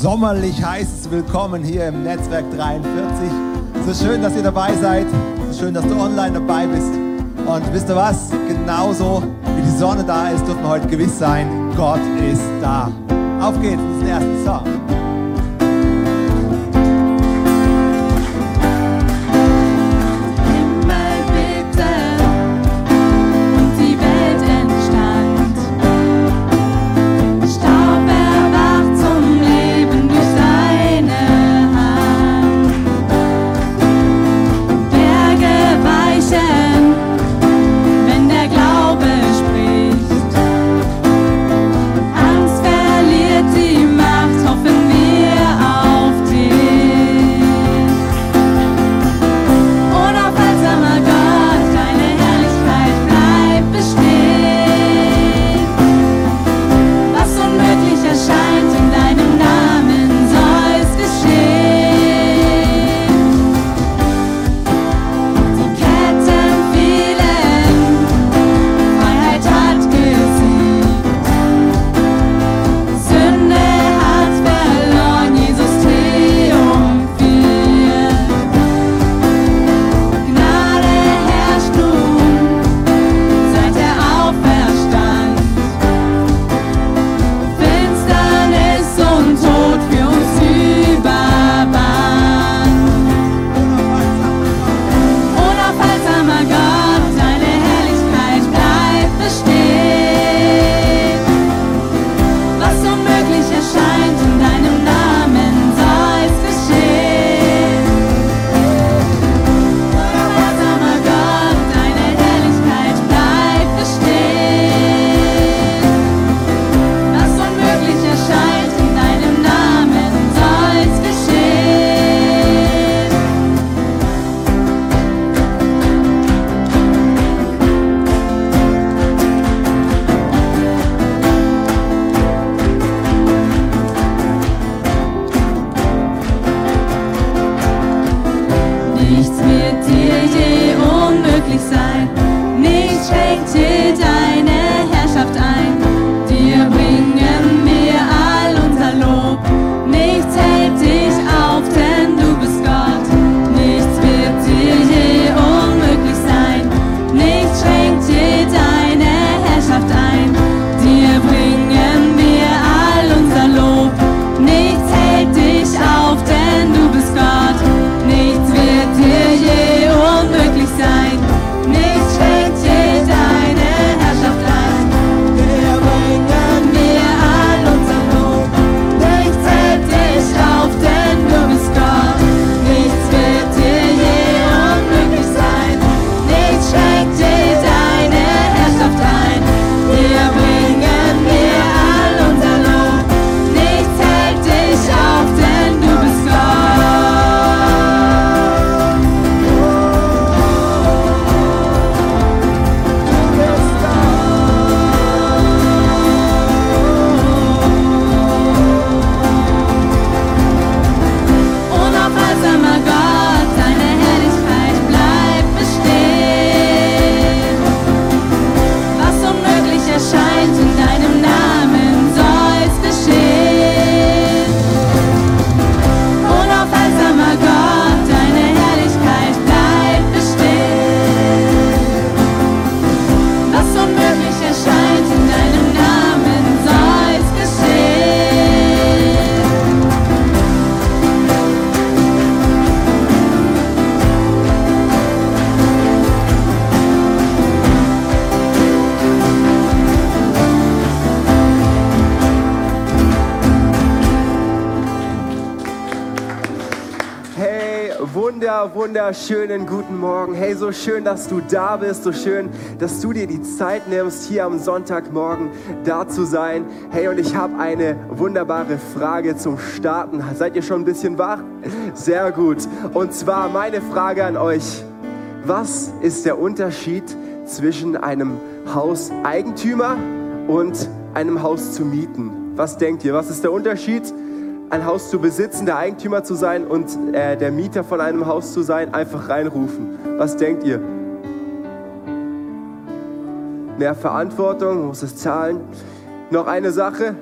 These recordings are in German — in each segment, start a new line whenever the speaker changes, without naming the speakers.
sommerlich heißes Willkommen hier im Netzwerk 43. Es ist schön, dass ihr dabei seid. Es ist schön, dass du online dabei bist. Und wisst ihr was? Genauso wie die Sonne da ist, dürfen wir heute gewiss sein, Gott ist da. Auf geht's in den ersten Song.
Wunderschönen guten Morgen. Hey, so schön, dass du da bist, so schön, dass du dir die Zeit nimmst, hier am Sonntagmorgen da zu sein. Hey, und ich habe eine wunderbare Frage zum Starten. Seid ihr schon ein bisschen wach? Sehr gut. Und zwar meine Frage an euch. Was ist der Unterschied zwischen einem Hauseigentümer und einem Haus zu mieten? Was denkt ihr? Was ist der Unterschied? Ein Haus zu besitzen, der Eigentümer zu sein und äh, der Mieter von einem Haus zu sein, einfach reinrufen. Was denkt ihr? Mehr Verantwortung, muss es zahlen. Noch eine Sache.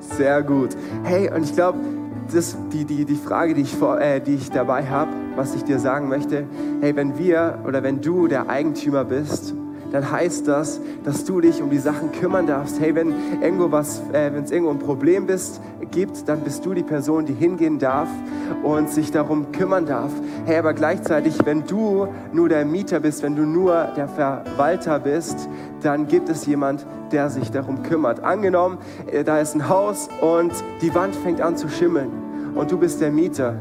Sehr gut. Hey, und ich glaube, die, die, die Frage, die ich, vor, äh, die ich dabei habe, was ich dir sagen möchte, hey, wenn wir oder wenn du der Eigentümer bist dann heißt das, dass du dich um die Sachen kümmern darfst. Hey, wenn irgendwo was, äh, wenn es irgendwo ein Problem bist, gibt, dann bist du die Person, die hingehen darf und sich darum kümmern darf. Hey, aber gleichzeitig, wenn du nur der Mieter bist, wenn du nur der Verwalter bist, dann gibt es jemand, der sich darum kümmert. Angenommen, äh, da ist ein Haus und die Wand fängt an zu schimmeln und du bist der Mieter.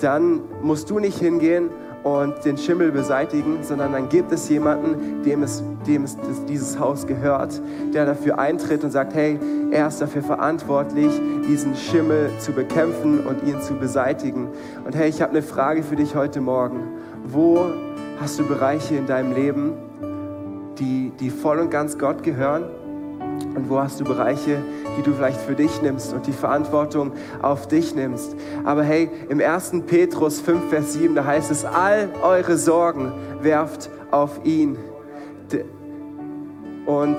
Dann musst du nicht hingehen und den Schimmel beseitigen, sondern dann gibt es jemanden, dem es, dem es dieses Haus gehört, der dafür eintritt und sagt, hey, er ist dafür verantwortlich, diesen Schimmel zu bekämpfen und ihn zu beseitigen. Und hey, ich habe eine Frage für dich heute Morgen. Wo hast du Bereiche in deinem Leben, die, die voll und ganz Gott gehören? Und wo hast du Bereiche, die du vielleicht für dich nimmst und die Verantwortung auf dich nimmst? Aber hey, im 1. Petrus 5, Vers 7, da heißt es, all eure Sorgen werft auf ihn. Und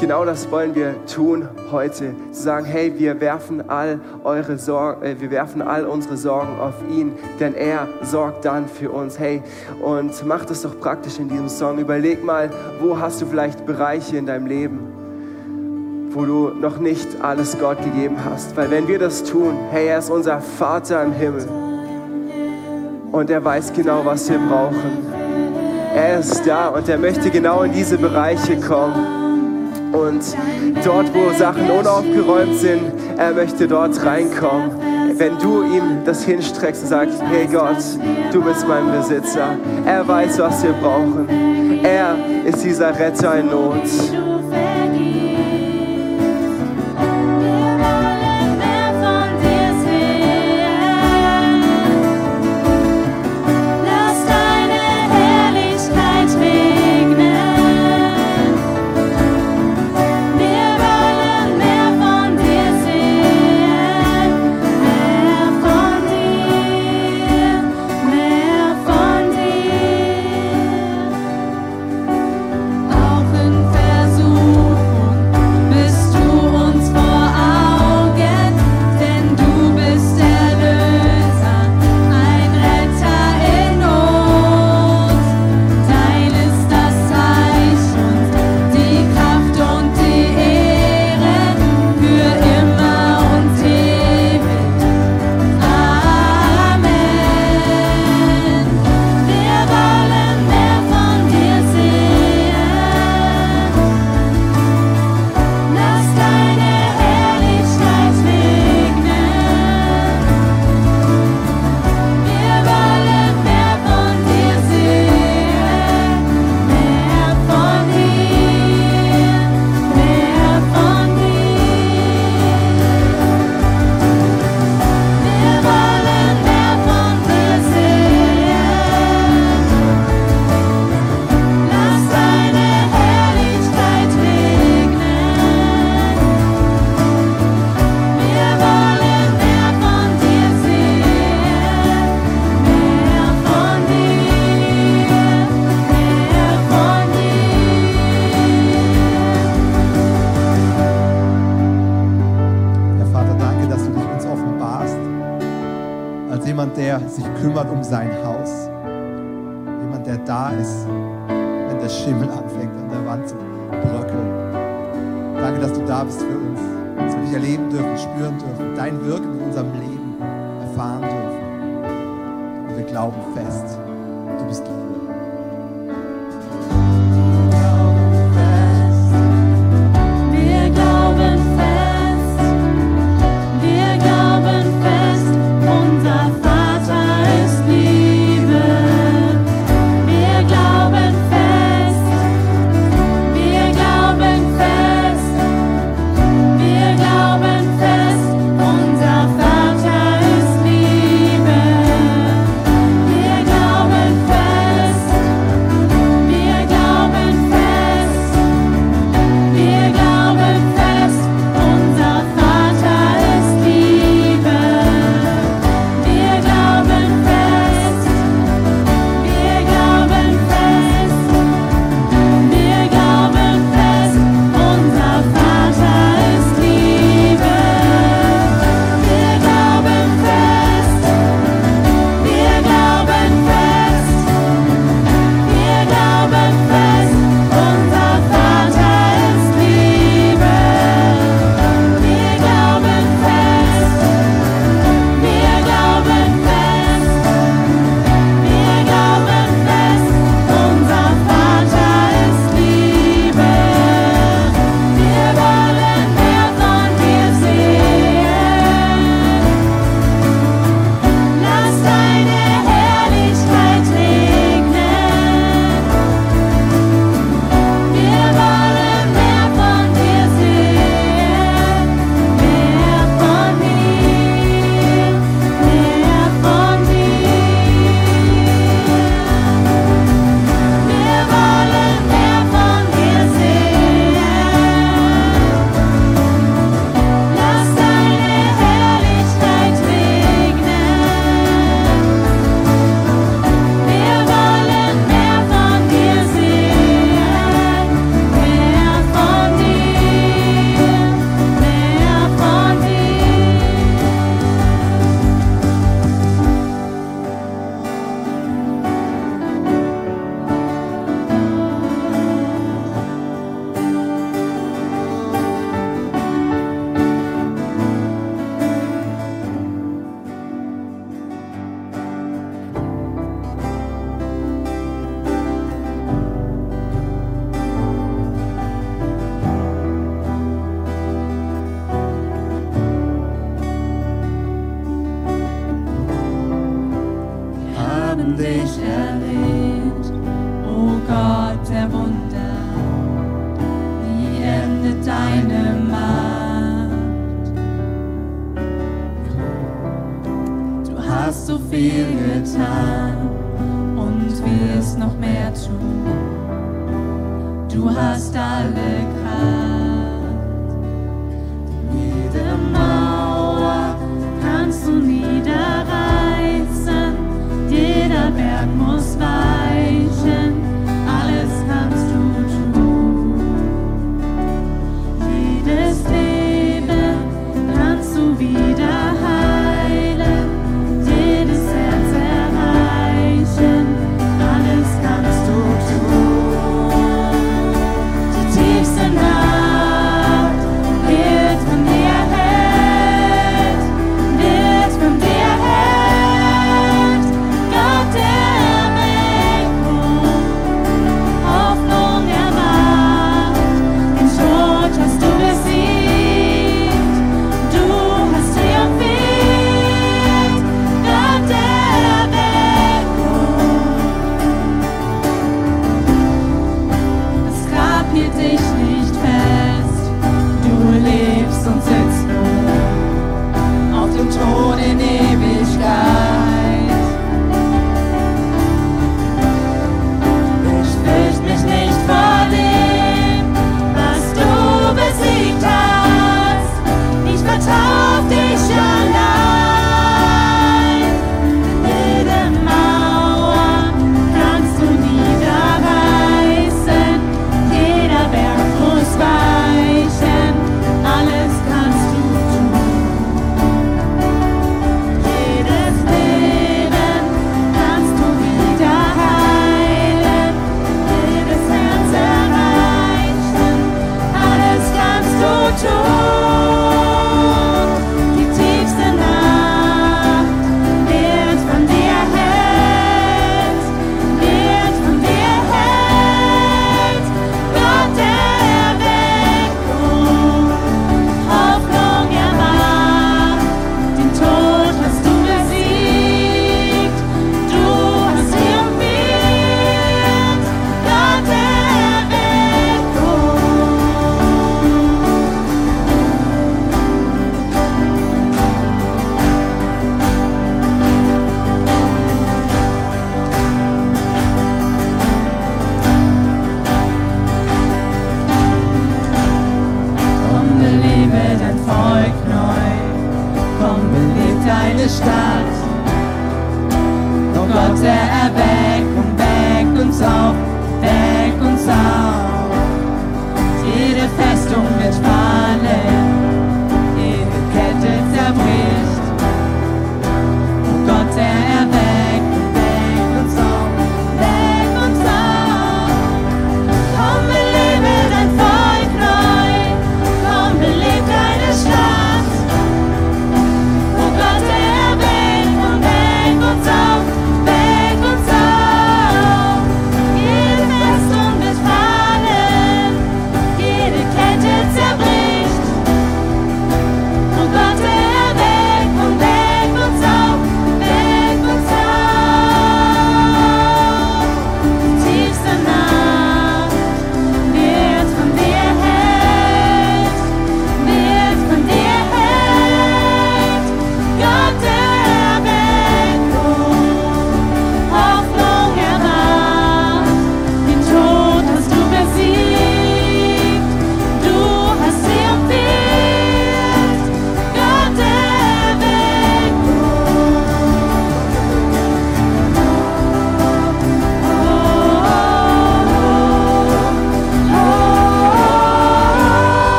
genau das wollen wir tun heute. Zu sagen, hey, wir werfen all eure Sorgen, äh, wir werfen all unsere Sorgen auf ihn, denn er sorgt dann für uns. Hey, und mach das doch praktisch in diesem Song. Überleg mal, wo hast du vielleicht Bereiche in deinem Leben? Wo du noch nicht alles Gott gegeben hast. Weil wenn wir das tun, hey, er ist unser Vater im Himmel und er weiß genau, was wir brauchen. Er ist da und er möchte genau in diese Bereiche kommen. Und dort, wo Sachen unaufgeräumt sind, er möchte dort reinkommen. Wenn du ihm das hinstreckst und sagst, hey Gott, du bist mein Besitzer. Er weiß, was wir brauchen. Er ist dieser Retter in Not.
hast so viel getan und wirst noch mehr tun. Du hast alle Kraft.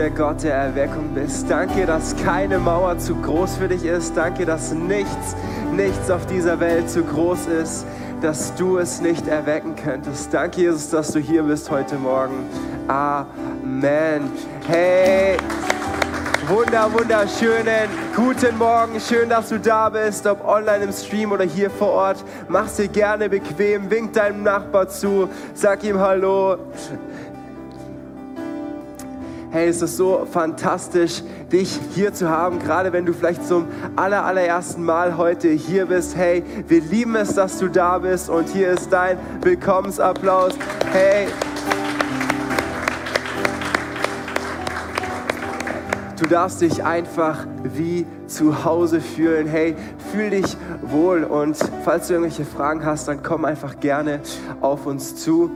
Der Gott der Erweckung
bist. Danke, dass keine Mauer zu groß für dich ist. Danke, dass nichts, nichts auf dieser Welt zu groß ist, dass du es nicht erwecken könntest. Danke, Jesus, dass du hier bist heute Morgen. Amen. Hey. Wunder, wunderschönen guten Morgen. Schön, dass du da bist, ob online im Stream oder hier vor Ort. Mach's dir gerne bequem, wink deinem Nachbar zu, sag ihm Hallo. Hey, es ist so fantastisch, dich hier zu haben, gerade wenn du vielleicht zum aller, allerersten Mal heute hier bist. Hey, wir lieben es, dass du da bist und hier ist dein Willkommensapplaus. Hey, Du darfst dich einfach wie zu Hause fühlen. Hey, fühl dich wohl und falls du irgendwelche Fragen hast, dann komm einfach gerne auf uns zu.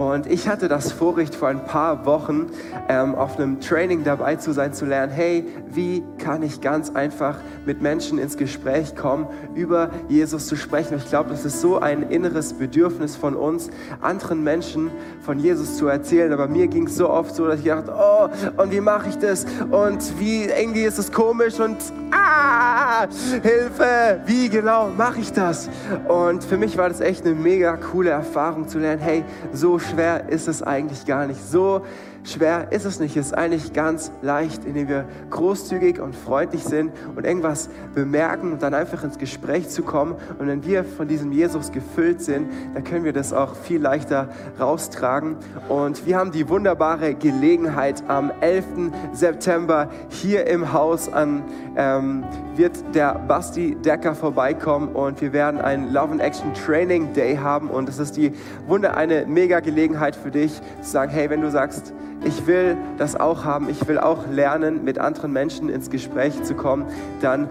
Und ich hatte das Vorrecht vor ein paar Wochen ähm, auf einem Training dabei zu sein, zu lernen, hey, wie kann ich ganz einfach mit Menschen ins Gespräch kommen, über Jesus zu sprechen. Ich glaube, das ist so ein inneres Bedürfnis von uns, anderen Menschen von Jesus zu erzählen. Aber mir ging es so oft so, dass ich dachte, oh, und wie mache ich das? Und wie irgendwie ist es komisch und ah, Hilfe, wie genau mache ich das? Und für mich war das echt eine mega coole Erfahrung zu lernen, hey, so schwer ist es eigentlich gar nicht. So schwer ist es nicht. Es ist eigentlich ganz leicht, indem wir großzügig und freundlich sind und irgendwas bemerken und dann einfach ins Gespräch zu kommen. Und wenn wir von diesem Jesus gefüllt sind, dann können wir das auch viel leichter raustragen. Und wir haben die wunderbare Gelegenheit am 11. September hier im Haus an ähm, wird der Basti Decker vorbeikommen und wir werden einen Love and Action Training Day haben und es ist die Wunder eine mega Gelegenheit für dich zu sagen, hey, wenn du sagst, ich will das auch haben, ich will auch lernen, mit anderen Menschen ins Gespräch zu kommen, dann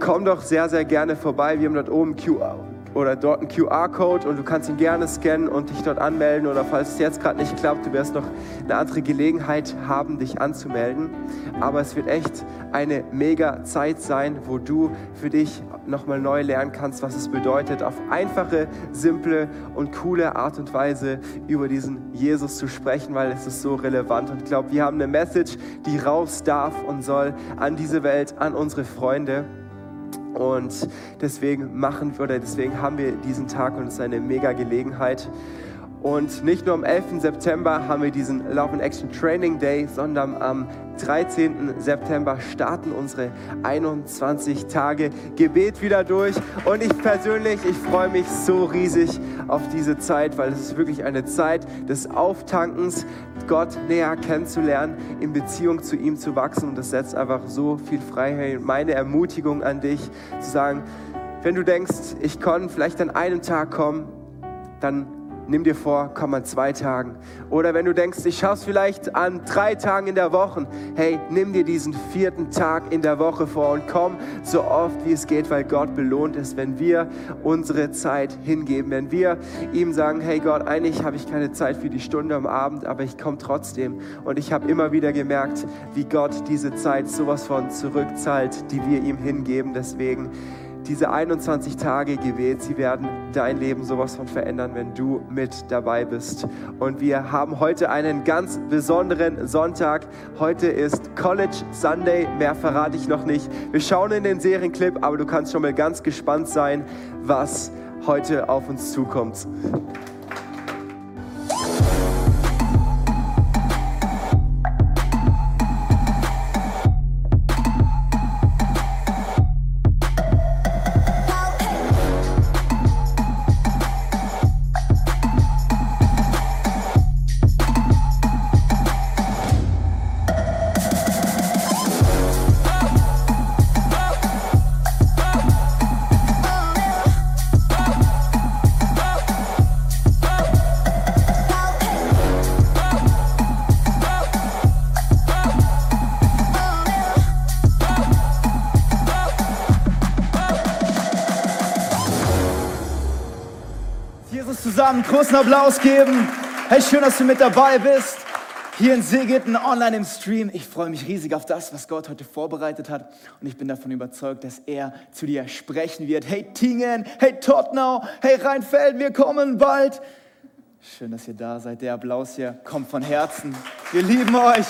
komm doch sehr, sehr gerne vorbei. Wir haben dort oben QR oder dort einen QR-Code und du kannst ihn gerne scannen und dich dort anmelden oder falls es jetzt gerade nicht klappt, du wirst noch eine andere Gelegenheit haben, dich anzumelden. Aber es wird echt eine mega Zeit sein, wo du für dich nochmal neu lernen kannst, was es bedeutet, auf einfache, simple und coole Art und Weise über diesen Jesus zu sprechen, weil es ist so relevant. Und ich glaube, wir haben eine Message, die raus darf und soll an diese Welt, an unsere Freunde. Und deswegen machen wir oder deswegen haben wir diesen Tag und es ist eine mega Gelegenheit. Und nicht nur am 11. September haben wir diesen Love and Action Training Day, sondern am 13. September starten unsere 21 Tage Gebet wieder durch. Und ich persönlich, ich freue mich so riesig auf diese Zeit, weil es ist wirklich eine Zeit des Auftankens, Gott näher kennenzulernen, in Beziehung zu ihm zu wachsen. Und das setzt einfach so viel Freiheit. Meine Ermutigung an dich, zu sagen, wenn du denkst, ich kann vielleicht an einem Tag kommen, dann nimm dir vor, komm an zwei Tagen. Oder wenn du denkst, ich schaff's vielleicht an drei Tagen in der Woche, hey, nimm dir diesen vierten Tag in der Woche vor und komm so oft wie es geht, weil Gott belohnt ist, wenn wir unsere Zeit hingeben, wenn wir ihm sagen, hey Gott, eigentlich habe ich keine Zeit für die Stunde am Abend, aber ich komme trotzdem. Und ich habe immer wieder gemerkt, wie Gott diese Zeit sowas von zurückzahlt, die wir ihm hingeben. Deswegen diese 21 Tage Gebet, sie werden dein Leben sowas von verändern, wenn du mit dabei bist. Und wir haben heute einen ganz besonderen Sonntag. Heute ist College Sunday, mehr verrate ich noch nicht. Wir schauen in den Serienclip, aber du kannst schon mal ganz gespannt sein, was heute auf uns zukommt.
Großen Applaus geben. Hey, schön, dass du mit dabei bist. Hier in Seegitten, online im Stream. Ich freue mich riesig auf das, was Gott heute vorbereitet hat. Und ich bin davon überzeugt, dass er zu dir sprechen wird. Hey Tingen, hey Tottenau, hey Rheinfeld, wir kommen bald. Schön, dass ihr da seid. Der Applaus hier kommt von Herzen. Wir lieben euch.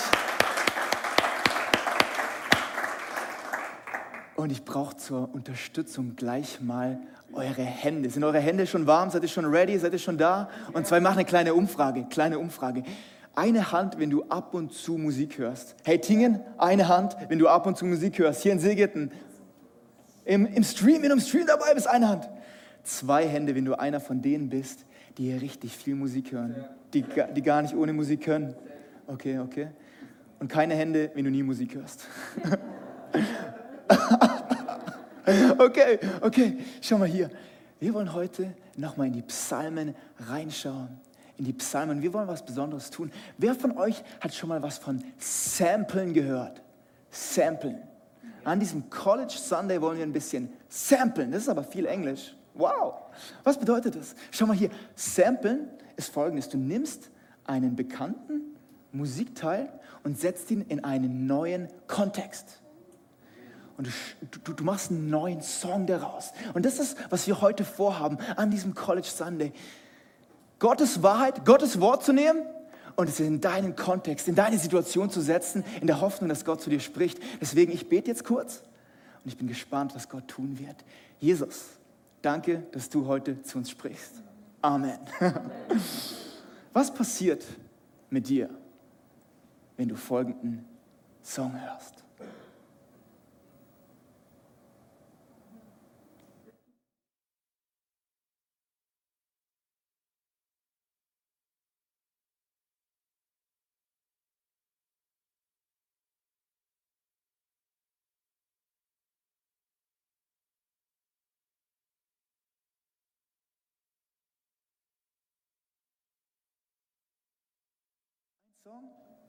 Und ich brauche zur Unterstützung gleich mal eure Hände. Sind eure Hände schon warm? Seid ihr schon ready? Seid ihr schon da? Und zwar, wir machen eine kleine Umfrage. Kleine Umfrage. Eine Hand, wenn du ab und zu Musik hörst. Hey Tingen, eine Hand, wenn du ab und zu Musik hörst. Hier in Seegeten. Im, Im Stream, wenn du im Stream dabei bist, eine Hand. Zwei Hände, wenn du einer von denen bist, die hier richtig viel Musik hören. Die, die gar nicht ohne Musik können. Okay, okay. Und keine Hände, wenn du nie Musik hörst. Okay, okay, schau mal hier. Wir wollen heute nochmal in die Psalmen reinschauen. In die Psalmen. Wir wollen was Besonderes tun. Wer von euch hat schon mal was von Samplen gehört? Samplen. An diesem College Sunday wollen wir ein bisschen samplen. Das ist aber viel Englisch. Wow. Was bedeutet das? Schau mal hier. Samplen ist folgendes. Du nimmst einen bekannten Musikteil und setzt ihn in einen neuen Kontext und du, du, du machst einen neuen Song daraus. Und das ist, was wir heute vorhaben an diesem College Sunday. Gottes Wahrheit, Gottes Wort zu nehmen und es in deinen Kontext, in deine Situation zu setzen, in der Hoffnung, dass Gott zu dir spricht. Deswegen, ich bete jetzt kurz und ich bin gespannt, was Gott tun wird. Jesus, danke, dass du heute zu uns sprichst. Amen. Was passiert mit dir, wenn du folgenden Song hörst?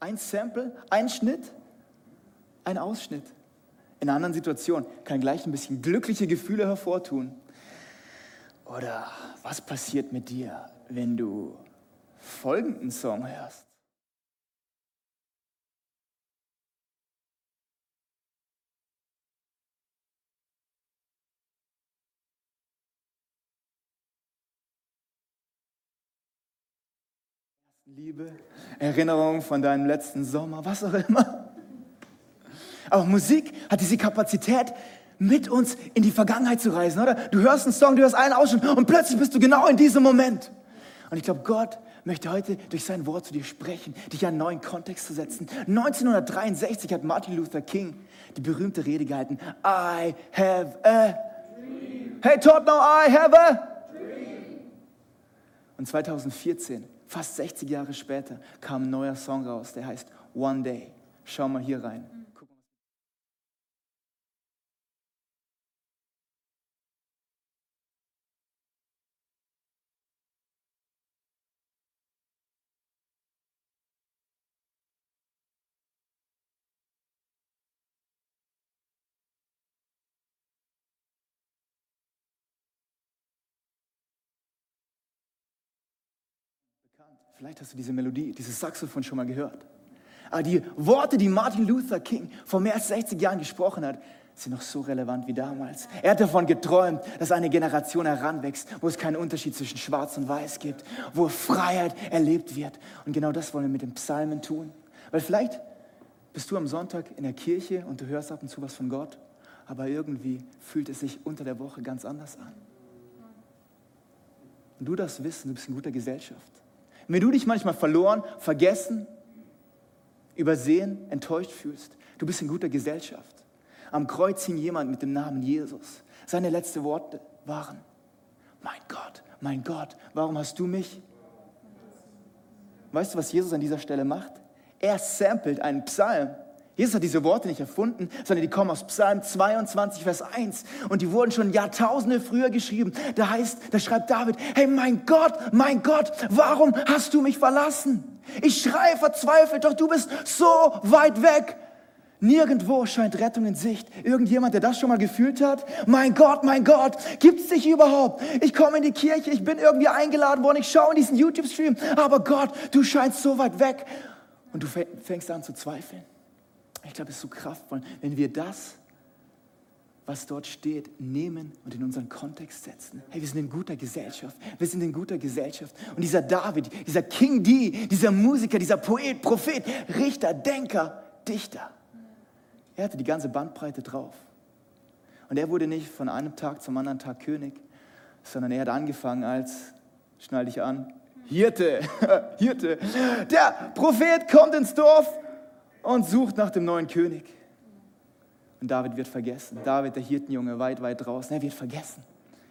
Ein Sample, ein Schnitt, ein Ausschnitt. In einer anderen Situation kann gleich ein bisschen glückliche Gefühle hervortun. Oder was passiert mit dir, wenn du folgenden Song hörst? Liebe, Erinnerung von deinem letzten Sommer, was auch immer. Aber Musik hat diese Kapazität, mit uns in die Vergangenheit zu reisen, oder? Du hörst einen Song, du hörst einen Ausschnitt und plötzlich bist du genau in diesem Moment. Und ich glaube, Gott möchte heute durch sein Wort zu dir sprechen, dich in einen neuen Kontext zu setzen. 1963 hat Martin Luther King die berühmte Rede gehalten. I have a dream. Hey Tottenham, I have a und 2014, fast 60 Jahre später, kam ein neuer Song raus, der heißt One Day. Schau mal hier rein. Vielleicht hast du diese Melodie, dieses Saxophon schon mal gehört. Aber die Worte, die Martin Luther King vor mehr als 60 Jahren gesprochen hat, sind noch so relevant wie damals. Er hat davon geträumt, dass eine Generation heranwächst, wo es keinen Unterschied zwischen Schwarz und Weiß gibt, wo Freiheit erlebt wird. Und genau das wollen wir mit den Psalmen tun. Weil vielleicht bist du am Sonntag in der Kirche und du hörst ab und zu was von Gott, aber irgendwie fühlt es sich unter der Woche ganz anders an. Und du darfst wissen, du bist in guter Gesellschaft. Wenn du dich manchmal verloren, vergessen, übersehen, enttäuscht fühlst, du bist in guter Gesellschaft. Am Kreuz hing jemand mit dem Namen Jesus. Seine letzten Worte waren, mein Gott, mein Gott, warum hast du mich? Weißt du, was Jesus an dieser Stelle macht? Er samplet einen Psalm. Jesus hat diese Worte nicht erfunden, sondern die kommen aus Psalm 22, Vers 1. Und die wurden schon Jahrtausende früher geschrieben. Da heißt, da schreibt David, hey mein Gott, mein Gott, warum hast du mich verlassen? Ich schreie verzweifelt, doch du bist so weit weg. Nirgendwo scheint Rettung in Sicht. Irgendjemand, der das schon mal gefühlt hat? Mein Gott, mein Gott, gibt's dich überhaupt? Ich komme in die Kirche, ich bin irgendwie eingeladen worden, ich schaue in diesen YouTube-Stream, aber Gott, du scheinst so weit weg. Und du fängst an zu zweifeln. Ich glaube, es ist so kraftvoll, wenn wir das, was dort steht, nehmen und in unseren Kontext setzen. Hey, wir sind in guter Gesellschaft. Wir sind in guter Gesellschaft. Und dieser David, dieser King D, dieser Musiker, dieser Poet, Prophet, Richter, Denker, Dichter, er hatte die ganze Bandbreite drauf. Und er wurde nicht von einem Tag zum anderen Tag König, sondern er hat angefangen als, schnall dich an, Hirte, Hirte. Der Prophet kommt ins Dorf und sucht nach dem neuen König. Und David wird vergessen. David, der Hirtenjunge, weit, weit draußen, er wird vergessen,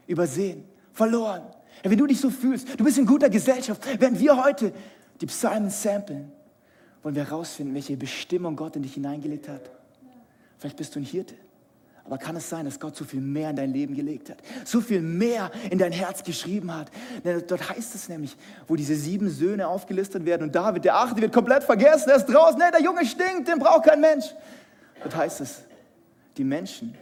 übersehen, verloren. Wenn du dich so fühlst, du bist in guter Gesellschaft, während wir heute die Psalmen samplen, wollen wir herausfinden, welche Bestimmung Gott in dich hineingelegt hat. Vielleicht bist du ein Hirte. Aber kann es sein, dass Gott so viel mehr in dein Leben gelegt hat? So viel mehr in dein Herz geschrieben hat? Dort heißt es nämlich, wo diese sieben Söhne aufgelistet werden und David, der achte, wird komplett vergessen, er ist draußen, nee, der Junge stinkt, den braucht kein Mensch. Dort heißt es, die Menschen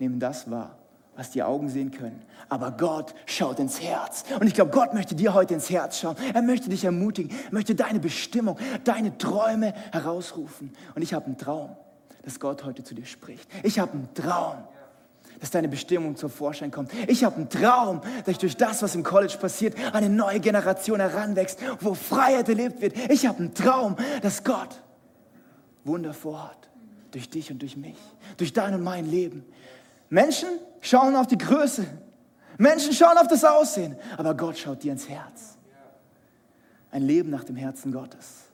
nehmen das wahr, was die Augen sehen können. Aber Gott schaut ins Herz. Und ich glaube, Gott möchte dir heute ins Herz schauen. Er möchte dich ermutigen, er möchte deine Bestimmung, deine Träume herausrufen. Und ich habe einen Traum dass Gott heute zu dir spricht. Ich habe einen Traum, dass deine Bestimmung zum Vorschein kommt. Ich habe einen Traum, dass durch das, was im College passiert, eine neue Generation heranwächst, wo Freiheit erlebt wird. Ich habe einen Traum, dass Gott Wunder vorhat. Durch dich und durch mich. Durch dein und mein Leben. Menschen schauen auf die Größe. Menschen schauen auf das Aussehen. Aber Gott schaut dir ins Herz. Ein Leben nach dem Herzen Gottes.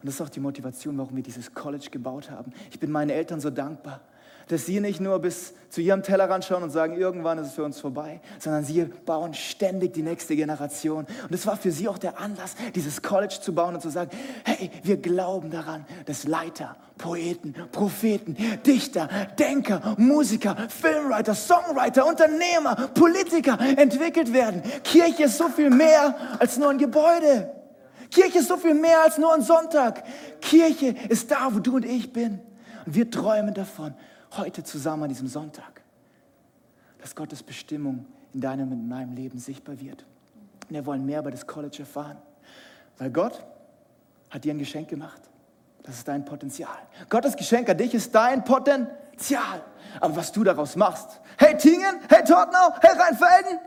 Und das ist auch die Motivation, warum wir dieses College gebaut haben. Ich bin meinen Eltern so dankbar, dass sie nicht nur bis zu ihrem Tellerrand schauen und sagen, irgendwann ist es für uns vorbei, sondern sie bauen ständig die nächste Generation. Und es war für sie auch der Anlass, dieses College zu bauen und zu sagen, hey, wir glauben daran, dass Leiter, Poeten, Propheten, Dichter, Denker, Musiker, Filmwriter, Songwriter, Unternehmer, Politiker entwickelt werden. Kirche ist so viel mehr als nur ein Gebäude. Kirche ist so viel mehr als nur ein Sonntag. Kirche ist da, wo du und ich bin. Und wir träumen davon, heute zusammen an diesem Sonntag, dass Gottes Bestimmung in deinem und in meinem Leben sichtbar wird. Und wir wollen mehr über das College erfahren. Weil Gott hat dir ein Geschenk gemacht. Das ist dein Potenzial. Gottes Geschenk an dich ist dein Potenzial. Aber was du daraus machst, hey Tingen, hey Tottenau, hey Rheinfelden,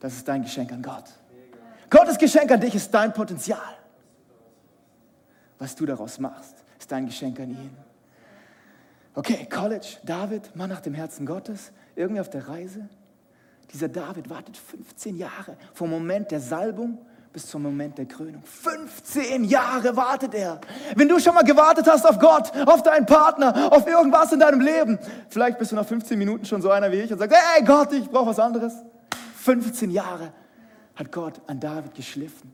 das ist dein Geschenk an Gott. Gottes Geschenk an dich ist dein Potenzial. Was du daraus machst, ist dein Geschenk an ihn. Okay, College, David, Mann nach dem Herzen Gottes, irgendwie auf der Reise. Dieser David wartet 15 Jahre vom Moment der Salbung bis zum Moment der Krönung. 15 Jahre wartet er. Wenn du schon mal gewartet hast auf Gott, auf deinen Partner, auf irgendwas in deinem Leben, vielleicht bist du nach 15 Minuten schon so einer wie ich und sagst, hey Gott, ich brauche was anderes. 15 Jahre hat Gott an David geschliffen.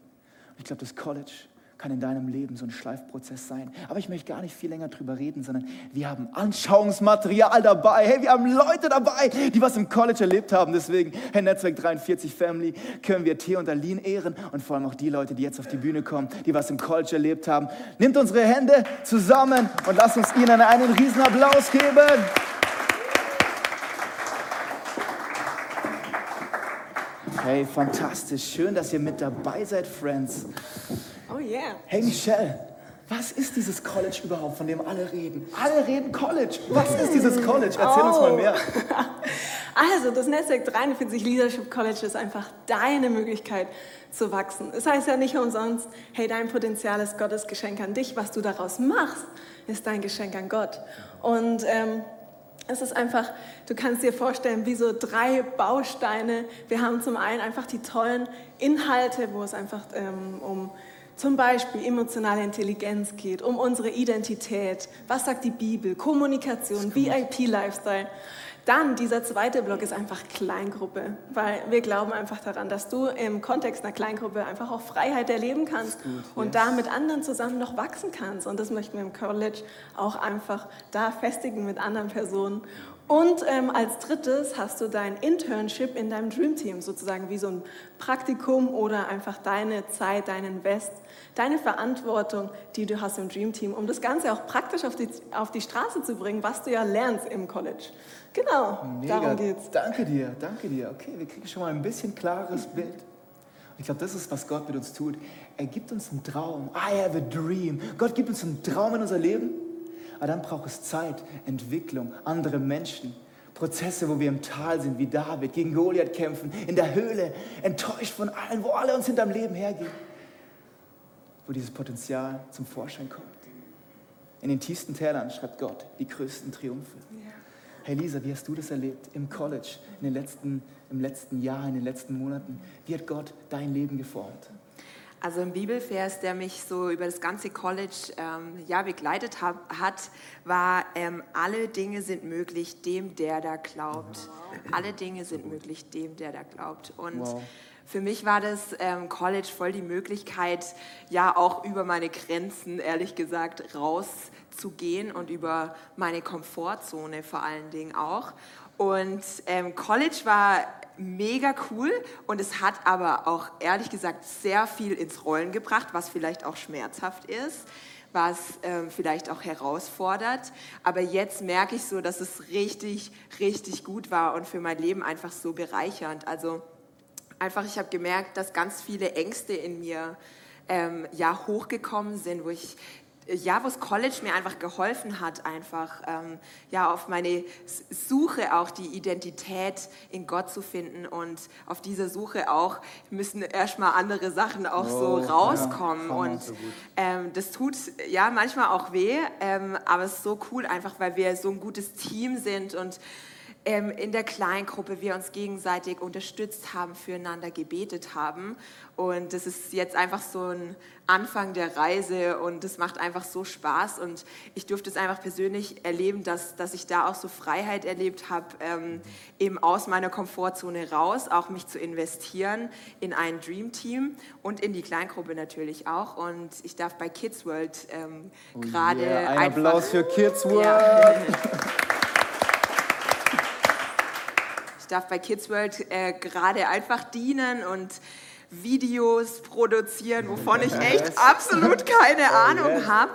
Und ich glaube, das College kann in deinem Leben so ein Schleifprozess sein. Aber ich möchte gar nicht viel länger drüber reden, sondern wir haben Anschauungsmaterial dabei. Hey, wir haben Leute dabei, die was im College erlebt haben. Deswegen, hey, Netzwerk 43 Family, können wir Theo und Aline ehren und vor allem auch die Leute, die jetzt auf die Bühne kommen, die was im College erlebt haben. Nimmt unsere Hände zusammen und lasst uns ihnen einen riesen Applaus geben. Hey, fantastisch. Schön, dass ihr mit dabei seid, Friends.
Oh yeah.
Hey, Michelle, was ist dieses College überhaupt, von dem alle reden? Alle reden College. Was ist dieses College? Erzähl uns mal mehr.
Also, das Netzwerk 43 Leadership College ist einfach deine Möglichkeit zu wachsen. Es heißt ja nicht umsonst, hey, dein Potenzial ist Gottes Geschenk an dich. Was du daraus machst, ist dein Geschenk an Gott. Und ähm, es ist einfach, du kannst dir vorstellen, wie so drei Bausteine. Wir haben zum einen einfach die tollen Inhalte, wo es einfach ähm, um zum Beispiel emotionale Intelligenz geht, um unsere Identität, was sagt die Bibel, Kommunikation, VIP-Lifestyle. Dann dieser zweite Block ist einfach Kleingruppe, weil wir glauben einfach daran, dass du im Kontext einer Kleingruppe einfach auch Freiheit erleben kannst gut, und yes. da mit anderen zusammen noch wachsen kannst. Und das möchten wir im College auch einfach da festigen mit anderen Personen. Und ähm, als drittes hast du dein Internship in deinem Dream Team, sozusagen wie so ein Praktikum oder einfach deine Zeit, dein Invest, deine Verantwortung, die du hast im Dream Team, um das Ganze auch praktisch auf die, auf die Straße zu bringen, was du ja lernst im College. Genau,
Mega. darum geht's. Danke dir, danke dir. Okay, wir kriegen schon mal ein bisschen klares Bild. Ich glaube, das ist, was Gott mit uns tut. Er gibt uns einen Traum. I have a dream. Gott gibt uns einen Traum in unser Leben. Aber dann braucht es Zeit, Entwicklung, andere Menschen, Prozesse, wo wir im Tal sind, wie David, gegen Goliath kämpfen, in der Höhle, enttäuscht von allen, wo alle uns hinterm Leben hergehen. Wo dieses Potenzial zum Vorschein kommt. In den tiefsten Tälern schreibt Gott die größten Triumphe. Hey Lisa, wie hast du das erlebt im College, in den letzten, im letzten Jahr, in den letzten Monaten? Wie hat Gott dein Leben geformt?
Also ein Bibelvers, der mich so über das ganze College ähm, ja, begleitet hab, hat, war, ähm, alle Dinge sind möglich dem, der da glaubt. Alle Dinge sind möglich dem, der da glaubt. Und
Wow.
Für mich war das ähm, College voll die Möglichkeit, ja auch über meine Grenzen, ehrlich gesagt, rauszugehen und über meine Komfortzone vor allen Dingen auch. Und ähm, College war mega cool und es hat aber auch ehrlich gesagt sehr viel ins Rollen gebracht, was vielleicht auch schmerzhaft ist, was ähm, vielleicht auch herausfordert. Aber jetzt merke ich so, dass es richtig, richtig gut war und für mein Leben einfach so bereichernd. Also einfach, ich habe gemerkt, dass ganz viele Ängste in mir ähm, ja hochgekommen sind, wo ich ja, wo das College mir einfach geholfen hat, einfach ähm, ja auf meine Suche auch die Identität in Gott zu finden und auf dieser Suche auch müssen erstmal andere Sachen auch so
Oh, ja,
rauskommen
Hammer,
und
so
ähm, das tut ja manchmal auch weh, ähm, aber es ist so cool einfach, weil wir so ein gutes Team sind und ähm, in der Kleingruppe wir uns gegenseitig unterstützt haben, füreinander gebetet haben. Und das ist jetzt einfach so ein Anfang der Reise und es macht einfach so Spaß. Und ich durfte es einfach persönlich erleben, dass, dass ich da auch so Freiheit erlebt habe, ähm, eben aus meiner Komfortzone raus, auch mich zu investieren in ein Dream Team und in die Kleingruppe natürlich auch. Und ich darf bei Kids World ähm, gerade
Oh Yeah, ein Applaus für Kids World.
ja. Ich darf bei Kids World äh, gerade einfach dienen und Videos produzieren, wovon ich echt absolut keine Ahnung
yes.
habe.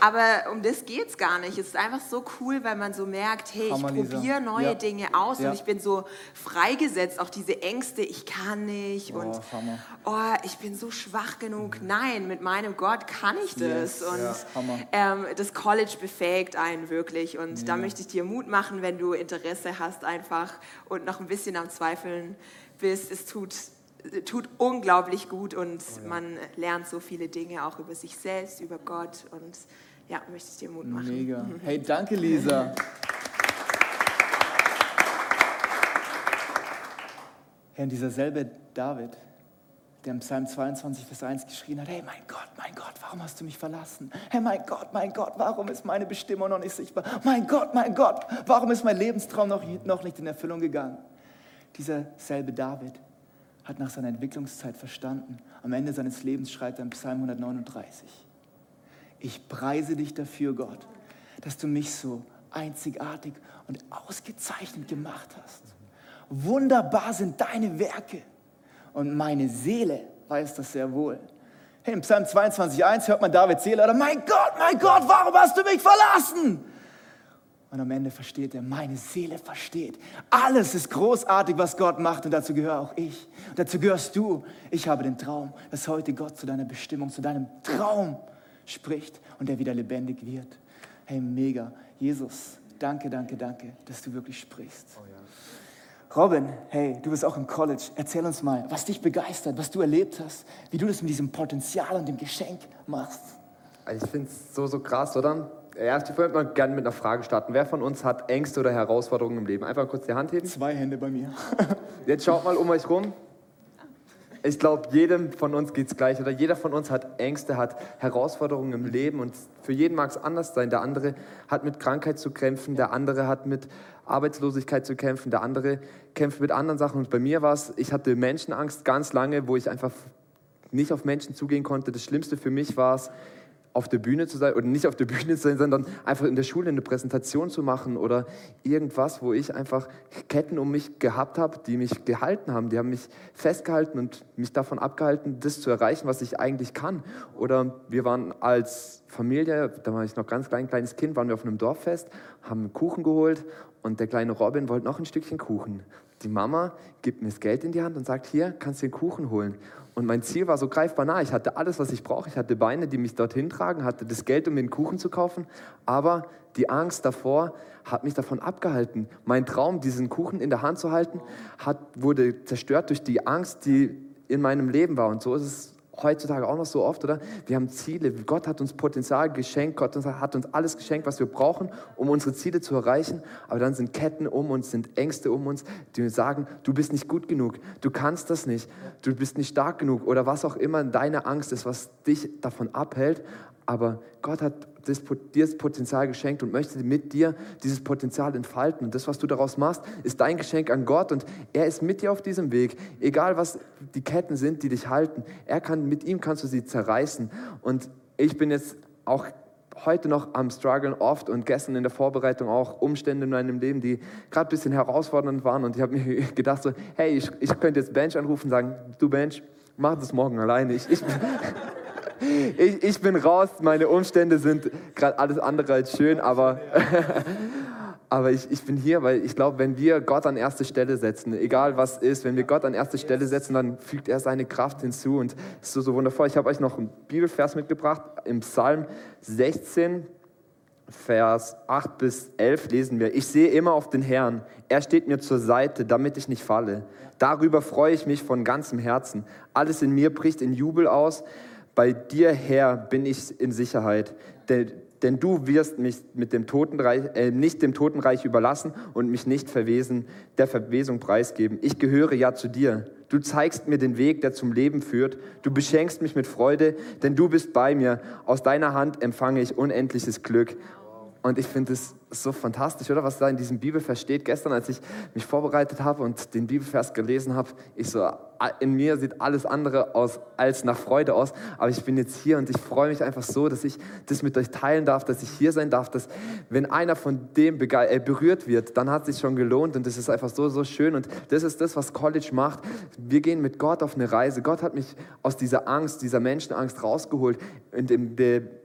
Aber um das geht es gar nicht. Es ist einfach so cool, weil man so merkt, hey, ich probiere neue
Ja.
Dinge aus
Ja.
und ich bin so freigesetzt, auch diese Ängste, ich kann nicht und
Hammer.
oh, ich bin so schwach genug. Nein, mit meinem Gott kann ich das.
Yes.
Und
Ja,
ähm, das College befähigt einen wirklich. Und da möchte ich dir Mut machen, wenn du Interesse hast einfach und noch ein bisschen am Zweifeln bist. Es tut, tut unglaublich gut und man lernt so viele Dinge auch über sich selbst, über Gott. Und ja, möchte ich dir Mut machen.
Mega. Hey, danke Lisa. Herr, und dieser selbe David, der im Psalm 22, Vers 1 geschrien hat, hey mein Gott, mein Gott, warum hast du mich verlassen? Hey mein Gott, mein Gott, warum ist meine Bestimmung noch nicht sichtbar? Mein Gott, mein Gott, warum ist mein Lebenstraum noch, noch nicht in Erfüllung gegangen? Dieser selbe David hat nach seiner Entwicklungszeit verstanden. Am Ende seines Lebens schreibt er im Psalm 139. Ich preise dich dafür, Gott, dass du mich so einzigartig und ausgezeichnet gemacht hast. Wunderbar sind deine Werke und meine Seele weiß das sehr wohl. Hey, Im Psalm 22,1 hört man Davids Seele, oder mein Gott, mein Gott, warum hast du mich verlassen? Und am Ende versteht er, meine Seele versteht. Alles ist großartig, was Gott macht und dazu gehöre auch ich. Und dazu gehörst du. Ich habe den Traum, dass heute Gott zu deiner Bestimmung, zu deinem Traum spricht und der wieder lebendig wird. Hey, mega. Jesus, danke, danke, danke, dass du wirklich sprichst. Robin, hey, du bist auch im College. Erzähl uns mal, was dich begeistert, was du erlebt hast, wie du das mit diesem Potenzial und dem Geschenk machst.
Also ich finde es so, so krass, oder? Erst, ich würde mal gerne mit einer Frage starten. Wer von uns hat Ängste oder Herausforderungen im Leben? Einfach kurz die Hand heben.
Zwei Hände bei mir.
Jetzt schaut mal um euch rum. Ich glaube, jedem von uns geht es gleich. Oder jeder von uns hat Ängste, hat Herausforderungen im Leben. Und für jeden mag es anders sein. Der andere hat mit Krankheit zu kämpfen, der andere hat mit Arbeitslosigkeit zu kämpfen, der andere kämpft mit anderen Sachen. Und bei mir war es, ich hatte Menschenangst ganz lange, wo ich einfach nicht auf Menschen zugehen konnte. Das Schlimmste für mich war es, auf der Bühne zu sein oder nicht auf der Bühne zu sein, sondern einfach in der Schule eine Präsentation zu machen oder irgendwas, wo ich einfach Ketten um mich gehabt habe, die mich gehalten haben. Die haben mich festgehalten und mich davon abgehalten, das zu erreichen, was ich eigentlich kann. Oder wir waren als Familie, da war ich noch ganz klein, kleines Kind, waren wir auf einem Dorffest, haben Kuchen geholt und der kleine Robin wollte noch ein Stückchen Kuchen. Die Mama gibt mir das Geld in die Hand und sagt, hier, kannst du den Kuchen holen. Und mein Ziel war so greifbar nah. Ich hatte alles, was ich brauche. Ich hatte Beine, die mich dorthin tragen, hatte das Geld, um mir den Kuchen zu kaufen. Aber die Angst davor hat mich davon abgehalten. Mein Traum, diesen Kuchen in der Hand zu halten, hat, wurde zerstört durch die Angst, die in meinem Leben war. Und so ist es heutzutage auch noch so oft, oder? Wir haben Ziele. Gott hat uns Potenzial geschenkt. Gott hat uns alles geschenkt, was wir brauchen, um unsere Ziele zu erreichen. Aber dann sind Ketten um uns, sind Ängste um uns, die uns sagen, du bist nicht gut genug, du kannst das nicht, du bist nicht stark genug oder was auch immer deine Angst ist, was dich davon abhält. Aber Gott hat dir das Potenzial geschenkt und möchte mit dir dieses Potenzial entfalten. Und das, was du daraus machst, ist dein Geschenk an Gott und er ist mit dir auf diesem Weg. Egal, was die Ketten sind, die dich halten, er kann, mit ihm kannst du sie zerreißen. Und ich bin jetzt auch heute noch am struggeln oft und gestern in der Vorbereitung auch Umstände in meinem Leben, die gerade ein bisschen herausfordernd waren und ich habe mir gedacht so, hey, ich, ich könnte jetzt Bench anrufen und sagen, du Bench, mach das morgen alleine. Ich, ich, ich, ich bin raus, meine Umstände sind gerade alles andere als schön, aber, aber ich, ich bin hier, weil ich glaube, wenn wir Gott an erste Stelle setzen, egal was ist, wenn wir Gott an erste Stelle setzen, dann fügt er seine Kraft hinzu und es ist so, so wundervoll. Ich habe euch noch einen Bibelvers mitgebracht, im Psalm 16, Vers 8 bis 11 lesen wir, ich sehe immer auf den Herrn, er steht mir zur Seite, damit ich nicht falle. Darüber freue ich mich von ganzem Herzen. Alles in mir bricht in Jubel aus. Bei dir, Herr, bin ich in Sicherheit, denn, denn du wirst mich mit dem Totenreich, äh, nicht dem Totenreich überlassen und mich nicht verwesen, der Verwesung preisgeben. Ich gehöre ja zu dir. Du zeigst mir den Weg, der zum Leben führt. Du beschenkst mich mit Freude, denn du bist bei mir. Aus deiner Hand empfange ich unendliches Glück. Und ich finde es so fantastisch, oder? Was da in diesem Bibelvers steht. Gestern, als ich mich vorbereitet habe und den Bibelvers gelesen habe, ich so, in mir sieht alles andere aus als nach Freude aus. Aber ich bin jetzt hier und ich freue mich einfach so, dass ich das mit euch teilen darf, dass ich hier sein darf, dass wenn einer von dem äh, berührt wird, dann hat es sich schon gelohnt und das ist einfach so, so schön. Und das ist das, was College macht. Wir gehen mit Gott auf eine Reise. Gott hat mich aus dieser Angst, dieser Menschenangst rausgeholt. Und im,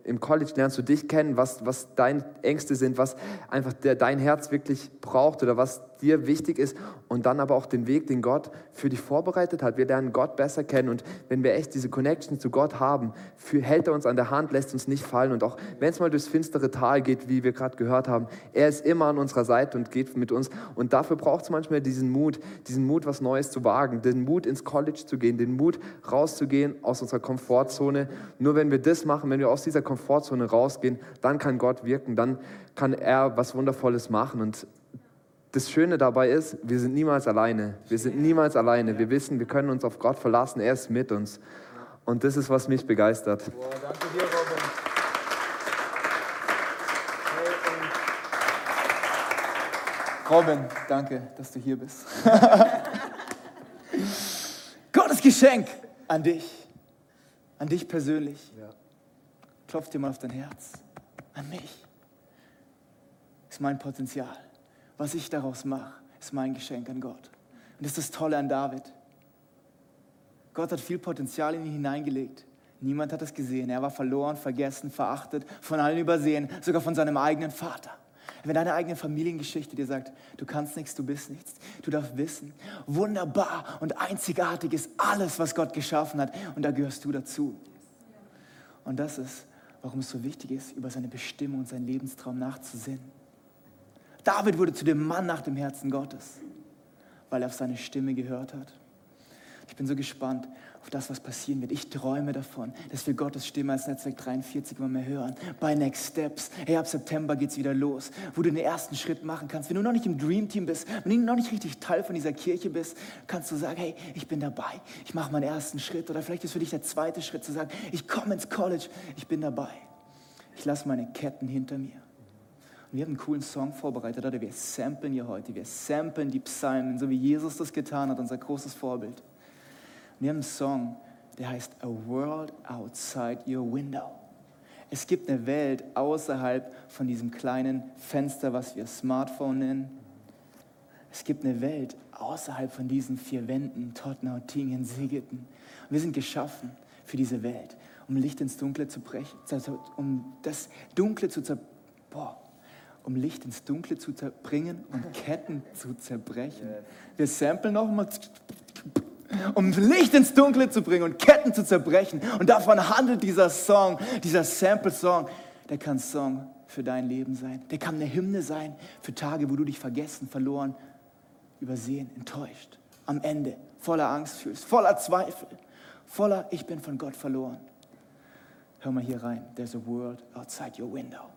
im College lernst du dich kennen, was, was deine Ängste sind, was einfach der, dein Herz wirklich braucht oder was dir wichtig ist und dann aber auch den Weg, den Gott für dich vorbereitet hat. Wir lernen Gott besser kennen und wenn wir echt diese Connection zu Gott haben, für, hält er uns an der Hand, lässt uns nicht fallen und auch wenn es mal durchs finstere Tal geht, wie wir gerade gehört haben, er ist immer an unserer Seite und geht mit uns und dafür braucht es manchmal diesen Mut, diesen Mut, was Neues zu wagen, den Mut ins College zu gehen, den Mut rauszugehen aus unserer Komfortzone. Nur wenn wir das machen, wenn wir aus dieser Komfortzone rausgehen, dann kann Gott wirken, dann kann er was Wundervolles machen und das Schöne dabei ist, wir sind niemals alleine. Wir sind niemals alleine. Wir wissen, wir können uns auf Gott verlassen. Er ist mit uns. Und das ist, was mich begeistert.
Boah, danke dir, Robin. Robin, danke, dass du hier bist. Gottes Geschenk an dich, an dich persönlich. Klopf dir mal auf dein Herz, an mich. Ist mein Potenzial. Was ich daraus mache, ist mein Geschenk an Gott. Und das ist das Tolle an David. Gott hat viel Potenzial in ihn hineingelegt. Niemand hat es gesehen. Er war verloren, vergessen, verachtet, von allen übersehen, sogar von seinem eigenen Vater. Wenn deine eigene Familiengeschichte dir sagt, du kannst nichts, du bist nichts, du darfst wissen, wunderbar und einzigartig ist alles, was Gott geschaffen hat und da gehörst du dazu. Und das ist, warum es so wichtig ist, über seine Bestimmung und seinen Lebenstraum nachzusinnen. David wurde zu dem Mann nach dem Herzen Gottes, weil er auf seine Stimme gehört hat. Ich bin so gespannt auf das, was passieren wird. Ich träume davon, dass wir Gottes Stimme als Netzwerk 43 immer mehr hören. Bei Next Steps. Hey, ab September geht es wieder los, wo du den ersten Schritt machen kannst. Wenn du noch nicht im Dream Team bist, wenn du noch nicht richtig Teil von dieser Kirche bist, kannst du sagen, hey, ich bin dabei. Ich mache meinen ersten Schritt. Oder vielleicht ist für dich der zweite Schritt zu sagen, ich komme ins College. Ich bin dabei. Ich lasse meine Ketten hinter mir. Und wir haben einen coolen Song vorbereitet, oder? Wir samplen hier heute. Wir samplen die Psalmen, so wie Jesus das getan hat, unser großes Vorbild. Und wir haben einen Song, der heißt A World Outside Your Window. Es gibt eine Welt außerhalb von diesem kleinen Fenster, was wir Smartphone nennen. Es gibt eine Welt außerhalb von diesen vier Wänden, Tottenham, Tingen, Siegeten. Und wir sind geschaffen für diese Welt, um Licht ins Dunkle zu brechen, um das Dunkle zu zerbrechen. Boah, um Licht ins Dunkle zu bringen und Ketten zu zerbrechen. Wir samplen nochmal, um Licht ins Dunkle zu bringen und Ketten zu zerbrechen. Und davon handelt dieser Song, dieser Sample-Song. Der kann Song für dein Leben sein. Der kann eine Hymne sein für Tage, wo du dich vergessen, verloren, übersehen, enttäuscht, am Ende voller Angst fühlst, voller Zweifel, voller Ich bin von Gott verloren. Hör mal hier rein. There's a world outside your window.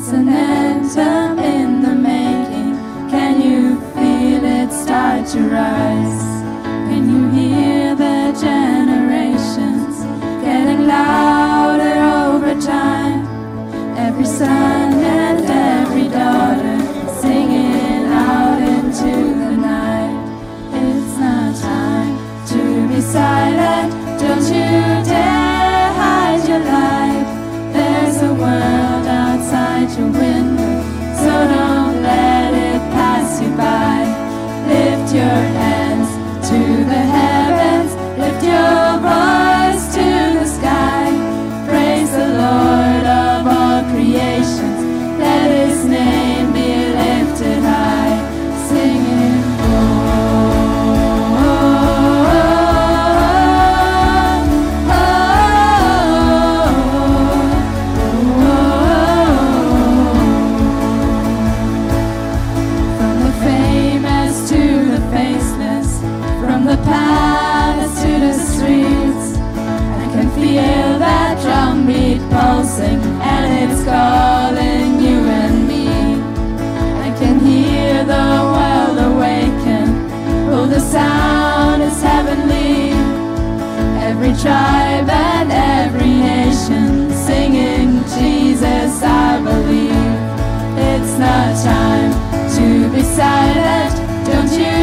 It's an anthem in the making. Can you feel it start to rise? Can you hear the generations getting louder over time? Every sound. surrender, so don't let it pass you by. Lift your head. time to be silent, don't you?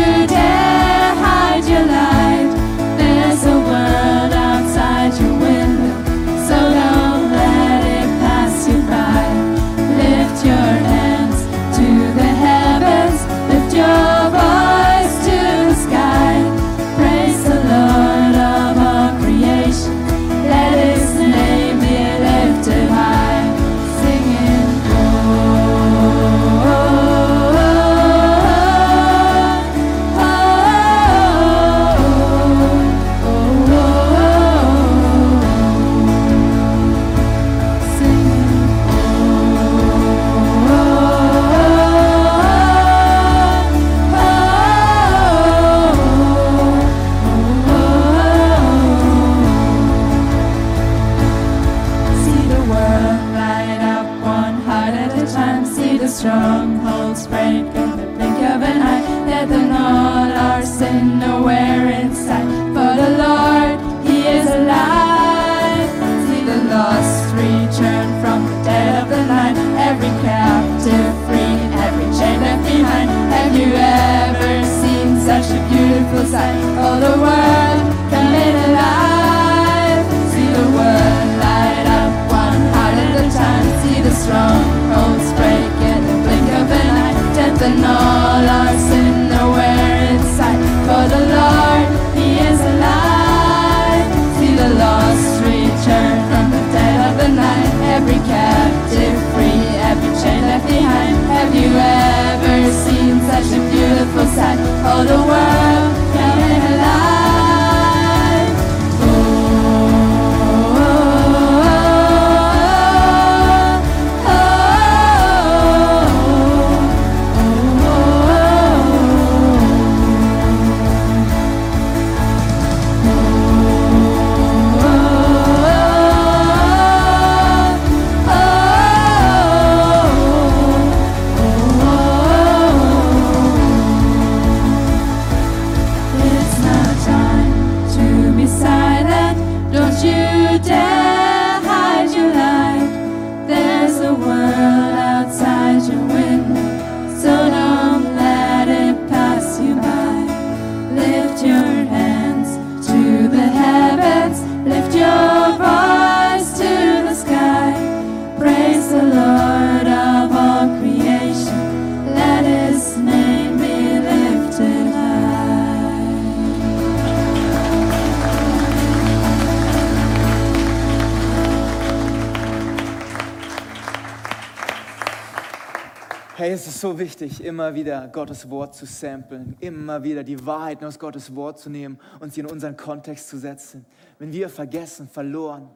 Es ist so wichtig, immer wieder Gottes Wort zu samplen, immer wieder die Wahrheiten aus Gottes Wort zu nehmen und sie in unseren Kontext zu setzen. Wenn wir vergessen, verloren,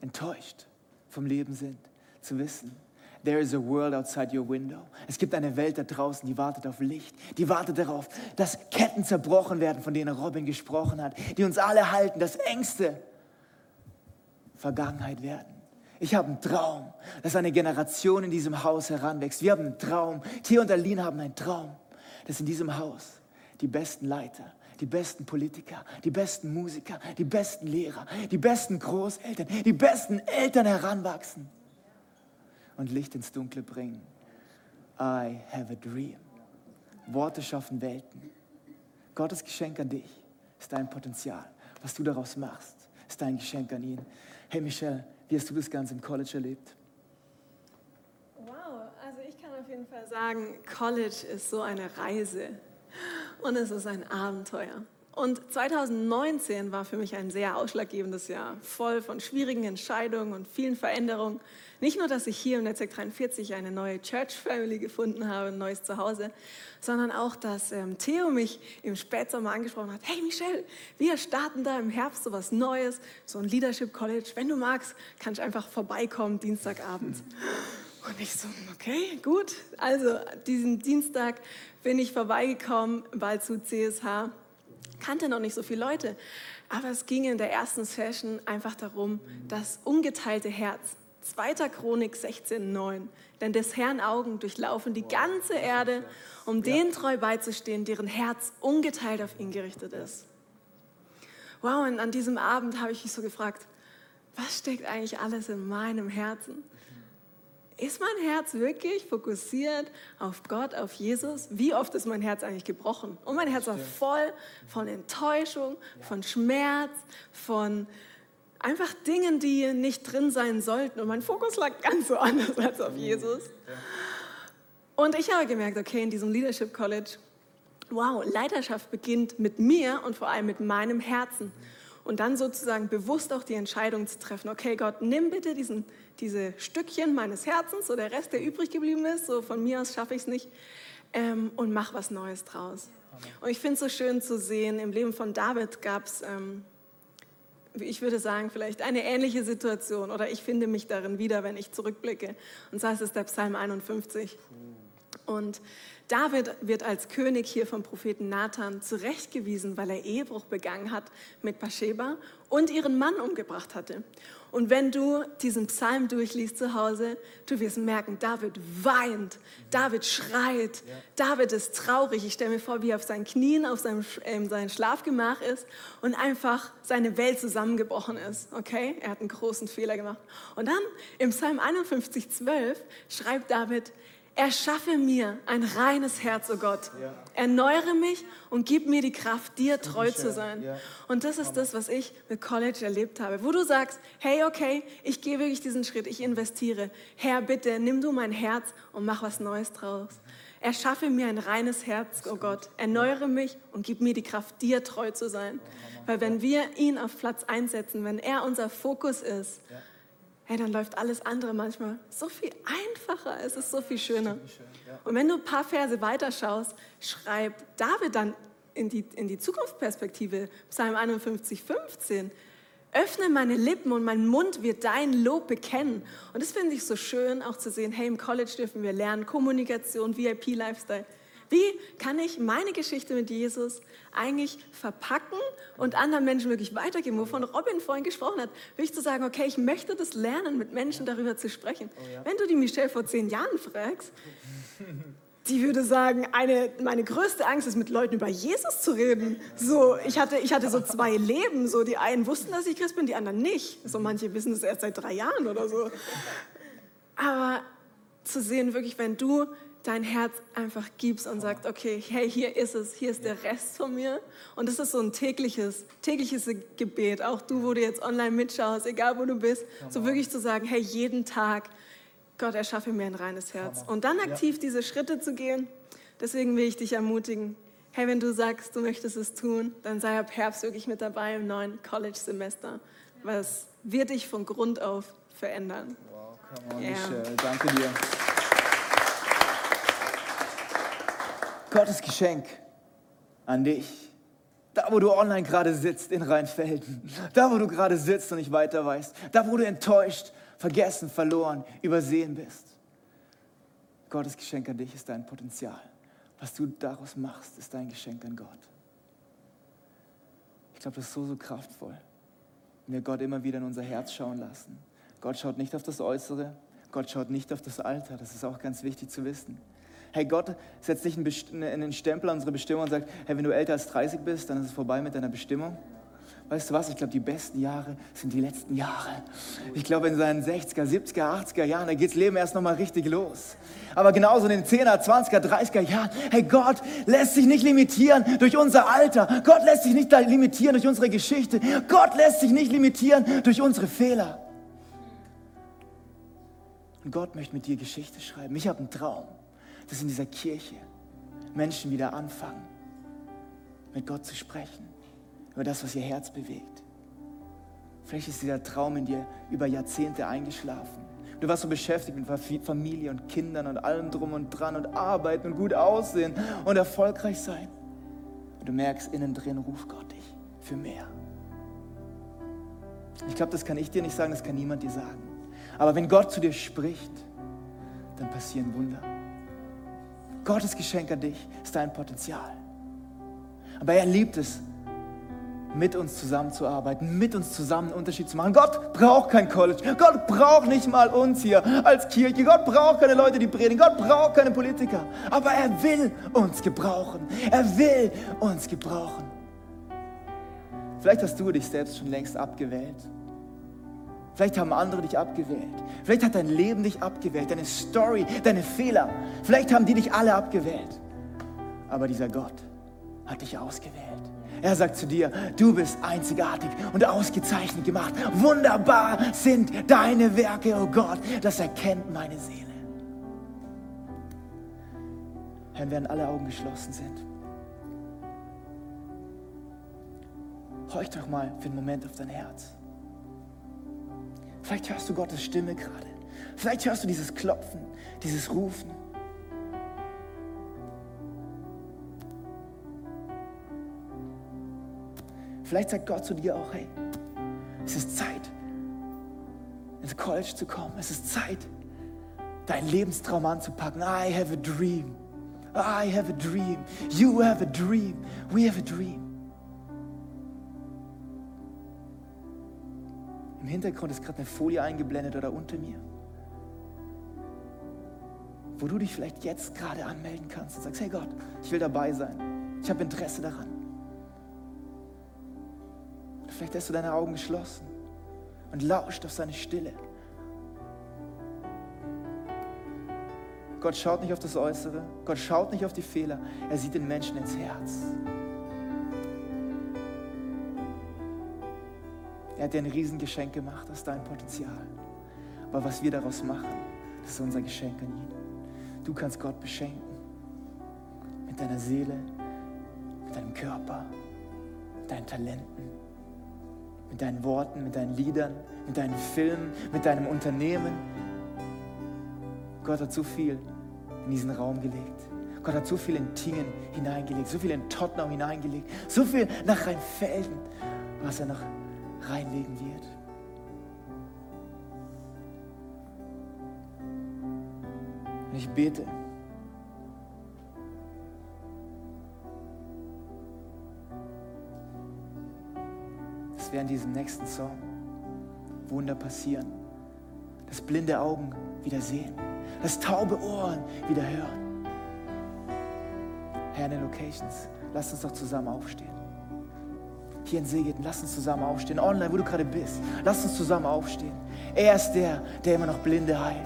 enttäuscht vom Leben sind, zu wissen, there is a world outside your window. Es gibt eine Welt da draußen, die wartet auf Licht, die wartet darauf, dass Ketten zerbrochen werden, von denen Robin gesprochen hat, die uns alle halten, dass Ängste Vergangenheit werden. Ich habe einen Traum, dass eine Generation in diesem Haus heranwächst. Wir haben einen Traum. Theo und Aline haben einen Traum, dass in diesem Haus die besten Leiter, die besten Politiker, die besten Musiker, die besten Lehrer, die besten Großeltern, die besten Eltern heranwachsen und Licht ins Dunkle bringen. I have a dream. Worte schaffen Welten. Gottes Geschenk an dich ist dein Potenzial. Was du daraus machst, ist dein Geschenk an ihn. Hey Michelle, wie hast du das Ganze im College erlebt?
Wow, also ich kann auf jeden Fall sagen, College ist so eine Reise und es ist ein Abenteuer. Und 2019 war für mich ein sehr ausschlaggebendes Jahr, voll von schwierigen Entscheidungen und vielen Veränderungen. Nicht nur, dass ich hier im Netzwerk 43 eine neue Church Family gefunden habe, ein neues Zuhause, sondern auch, dass ähm, Theo mich im Spätsommer angesprochen hat, hey Michelle, wir starten da im Herbst so was Neues, so ein Leadership College. Wenn du magst, kannst du einfach vorbeikommen, Dienstagabend. Und ich so, okay, gut. Also diesen Dienstag bin ich vorbeigekommen, bald zu CSH kannte noch nicht so viele Leute. Aber es ging in der ersten Session einfach darum, das ungeteilte Herz. 2. Chronik 16,9. Denn des Herrn Augen durchlaufen die ganze Erde, um denen treu beizustehen, deren Herz ungeteilt auf ihn gerichtet ist. Wow, und an diesem Abend habe ich mich so gefragt, was steckt eigentlich alles in meinem Herzen? Ist mein Herz wirklich fokussiert auf Gott, auf Jesus? Wie oft ist mein Herz eigentlich gebrochen? Und mein Herz war voll von Enttäuschung, von Schmerz, von einfach Dingen, die nicht drin sein sollten. Und mein Fokus lag ganz so anders als auf Jesus. Und ich habe gemerkt, okay, in diesem Leadership College, wow, Leiterschaft beginnt mit mir und vor allem mit meinem Herzen. Und dann sozusagen bewusst auch die Entscheidung zu treffen, okay Gott, nimm bitte diesen diese Stückchen meines Herzens, so der Rest, der übrig geblieben ist, so von mir aus schaffe ich es nicht, ähm, und mach was Neues draus. Und ich finde es so schön zu sehen, im Leben von David gab es, ähm, ich würde sagen, vielleicht eine ähnliche Situation oder ich finde mich darin wieder, wenn ich zurückblicke. Und zwar ist es der Psalm 51. Und David wird als König hier vom Propheten Nathan zurechtgewiesen, weil er Ehebruch begangen hat mit Bathsheba und ihren Mann umgebracht hatte. Und wenn du diesen Psalm durchliest zu Hause, du wirst merken, David weint, David schreit, David ist traurig. Ich stelle mir vor, wie er auf seinen Knien auf seinem, äh, seinem Schlafgemach ist und einfach seine Welt zusammengebrochen ist. Okay, er hat einen großen Fehler gemacht. Und dann im Psalm 51, 12 schreibt David, Erschaffe mir ein reines Herz, oh Gott. Erneuere mich und gib mir die Kraft, dir treu zu sein. Und das ist das, was ich mit College erlebt habe. Wo du sagst, hey, okay, ich gehe wirklich diesen Schritt, ich investiere. Herr, bitte, nimm du mein Herz und mach was Neues draus. Erschaffe mir ein reines Herz, oh Gott. Erneuere mich und gib mir die Kraft, dir treu zu sein. Weil wenn wir ihn auf Platz einsetzen, wenn er unser Fokus ist, hey, dann läuft alles andere manchmal so viel einfacher, es ist so viel schöner. Und wenn du ein paar Verse weiter schaust, schreibt David dann in die, in die Zukunftsperspektive, Psalm 51, 15, öffne meine Lippen und mein Mund wird dein Lob bekennen. Und das finde ich so schön, auch zu sehen, hey, im College dürfen wir lernen, Kommunikation, VIP-Lifestyle. Wie kann ich meine Geschichte mit Jesus eigentlich verpacken und anderen Menschen wirklich weitergeben, wovon Robin vorhin gesprochen hat? Wirklich zu sagen, okay, ich möchte das lernen, mit Menschen darüber zu sprechen. Oh ja. Wenn du die Michelle vor zehn Jahren fragst, die würde sagen, eine, meine größte Angst ist, mit Leuten über Jesus zu reden. So, ich hatte, ich hatte so zwei Leben. So, die einen wussten, dass ich Christ bin, die anderen nicht. So, manche wissen es erst seit drei Jahren oder so. Aber zu sehen, wirklich, wenn du dein Herz einfach gibst und sagst, okay, hey, hier ist es, hier ist der Rest von mir. Und das ist so ein tägliches, tägliches Gebet. Auch du, wo du jetzt online mitschaust, egal wo du bist, so wirklich zu sagen, hey, jeden Tag, Gott, erschaffe mir ein reines Herz. Und dann aktiv diese Schritte zu gehen. Deswegen will ich dich ermutigen. Hey, wenn du sagst, du möchtest es tun, dann sei ab Herbst wirklich mit dabei im neuen College-Semester. Was wird dich von Grund auf verändern.
Wow, come on, yeah. Michelle. Danke dir. Gottes Geschenk an dich. Da, wo du online gerade sitzt in Rheinfelden. Da, wo du gerade sitzt und nicht weiter weißt. Da, wo du enttäuscht, vergessen, verloren, übersehen bist. Gottes Geschenk an dich ist dein Potenzial. Was du daraus machst, ist dein Geschenk an Gott. Ich glaube, das ist so, so kraftvoll. Wenn wir Gott immer wieder in unser Herz schauen lassen. Gott schaut nicht auf das Äußere, Gott schaut nicht auf das Alter. Das ist auch ganz wichtig zu wissen. Hey, Gott setzt nicht in den Stempel an unsere Bestimmung und sagt, hey, wenn du älter als 30 bist, dann ist es vorbei mit deiner Bestimmung. Weißt du was? Ich glaube, die besten Jahre sind die letzten Jahre. Ich glaube, in seinen 60er, 70er, 80er Jahren, da geht das Leben erst nochmal richtig los. Aber genauso in den 10er, 20er, 30er Jahren, hey, Gott lässt sich nicht limitieren durch unser Alter. Gott lässt sich nicht limitieren durch unsere Geschichte. Gott lässt sich nicht limitieren durch unsere Fehler. Und Gott möchte mit dir Geschichte schreiben. Ich habe einen Traum, dass in dieser Kirche Menschen wieder anfangen, mit Gott zu sprechen über das, was ihr Herz bewegt. Vielleicht ist dieser Traum in dir über Jahrzehnte eingeschlafen. Du warst so beschäftigt mit Familie und Kindern und allem drum und dran und arbeiten und gut aussehen und erfolgreich sein. Und du merkst, innen drin ruft Gott dich für mehr. Ich glaube, das kann ich dir nicht sagen, das kann niemand dir sagen. Aber wenn Gott zu dir spricht, dann passieren Wunder. Gottes Geschenk an dich ist dein Potenzial. Aber er liebt es, mit uns zusammenzuarbeiten, mit uns zusammen einen Unterschied zu machen. Gott braucht kein College. Gott braucht nicht mal uns hier als Kirche. Gott braucht keine Leute, die predigen. Gott braucht keine Politiker. Aber er will uns gebrauchen. Er will uns gebrauchen. Vielleicht hast du dich selbst schon längst abgewählt. Vielleicht haben andere dich abgewählt. Vielleicht hat dein Leben dich abgewählt, deine Story, deine Fehler. Vielleicht haben die dich alle abgewählt. Aber dieser Gott hat dich ausgewählt. Er sagt zu dir, du bist einzigartig und ausgezeichnet gemacht. Wunderbar sind deine Werke, oh Gott. Das erkennt meine Seele. Herr, während alle Augen geschlossen sind, horch doch mal für einen Moment auf dein Herz. Vielleicht hörst du Gottes Stimme gerade. Vielleicht hörst du dieses Klopfen, dieses Rufen. Vielleicht sagt Gott zu dir auch, hey, es ist Zeit, ins College zu kommen. Es ist Zeit, deinen Lebenstraum anzupacken. I have a dream. I have a dream. You have a dream. We have a dream. Im Hintergrund ist gerade eine Folie eingeblendet oder unter mir, wo du dich vielleicht jetzt gerade anmelden kannst und sagst, hey Gott, ich will dabei sein. Ich habe Interesse daran. Vielleicht hast du deine Augen geschlossen und lauscht auf seine Stille. Gott schaut nicht auf das Äußere, Gott schaut nicht auf die Fehler, er sieht den Menschen ins Herz. Er hat dir ein Riesengeschenk gemacht, das ist dein Potenzial. Aber was wir daraus machen, das ist unser Geschenk an ihn. Du kannst Gott beschenken. Mit deiner Seele, mit deinem Körper, mit deinen Talenten mit deinen Worten, mit deinen Liedern, mit deinen Filmen, mit deinem Unternehmen. Gott hat so viel in diesen Raum gelegt. Gott hat so viel in Tingen hineingelegt, so viel in Tottenham hineingelegt, so viel nach Rheinfelden, was er noch reinlegen wird. Ich bete, dass während diesem nächsten Song Wunder passieren. Dass blinde Augen wieder sehen. Dass taube Ohren wieder hören. Herr, in den Locations, lass uns doch zusammen aufstehen. Hier in Seegeten, lass uns zusammen aufstehen. Online, wo du gerade bist, lass uns zusammen aufstehen. Er ist der, der immer noch Blinde heilt.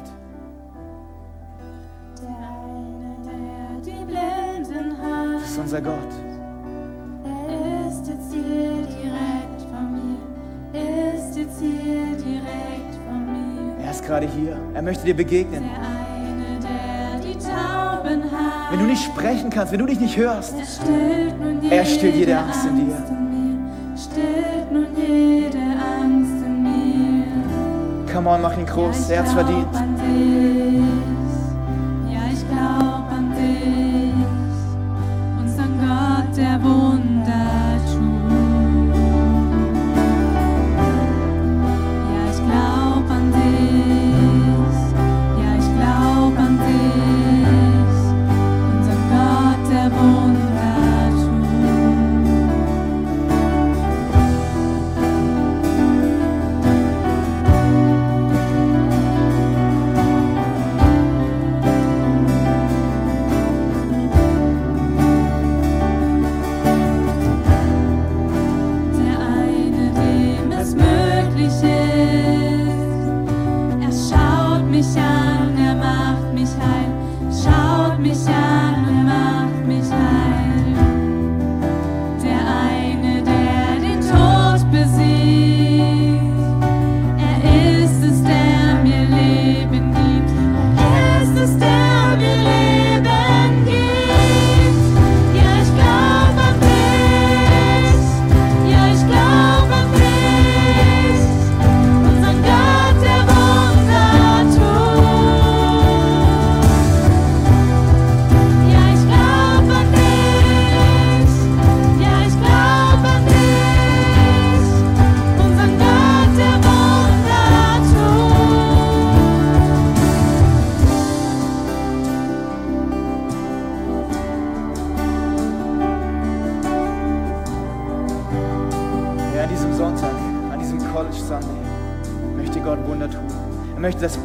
Der eine, der die Blinden heilt.
Das ist unser Gott.
Er ist jetzt hier direkt von mir. Er ist jetzt hier direkt von mir.
Er ist gerade hier. Er möchte dir begegnen.
Der eine, der die Tauben heilt.
Wenn du nicht sprechen kannst, wenn du dich nicht hörst,
Er stillt nun jede,
Er stillt jede Angst in dir. Come on, mach ihn groß. Er hat's verdient.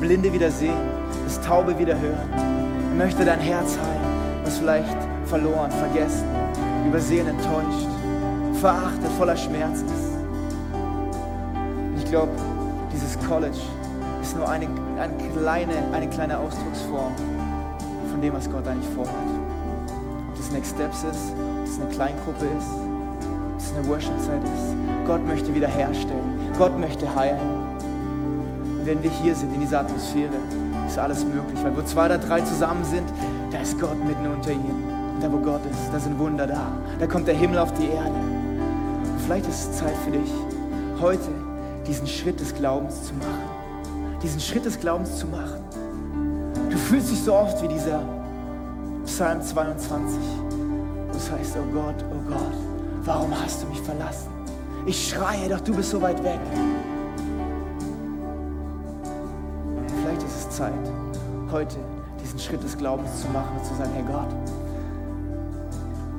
Blinde wieder sehen, das Taube wieder hören. Er möchte dein Herz heilen, das vielleicht verloren, vergessen, übersehen, enttäuscht, verachtet, voller Schmerz ist. Ich glaube, dieses College ist nur eine, eine, kleine, eine kleine Ausdrucksform von dem, was Gott eigentlich vorhat. Ob das Next Steps ist, ob das eine Kleingruppe ist, ob es eine Worship-Zeit ist. Gott möchte wiederherstellen. Gott möchte heilen. Wenn wir hier sind, in dieser Atmosphäre, ist alles möglich. Weil wo zwei oder drei zusammen sind, da ist Gott mitten unter ihnen. Und da, wo Gott ist, da sind Wunder da. Da kommt der Himmel auf die Erde. Und vielleicht ist es Zeit für dich, heute diesen Schritt des Glaubens zu machen. Diesen Schritt des Glaubens zu machen. Du fühlst dich so oft wie dieser Psalm 22. wo es heißt, oh Gott, oh Gott, warum hast du mich verlassen? Ich schreie, doch du bist so weit weg. Zeit, heute diesen Schritt des Glaubens zu machen und zu sagen, Herr Gott,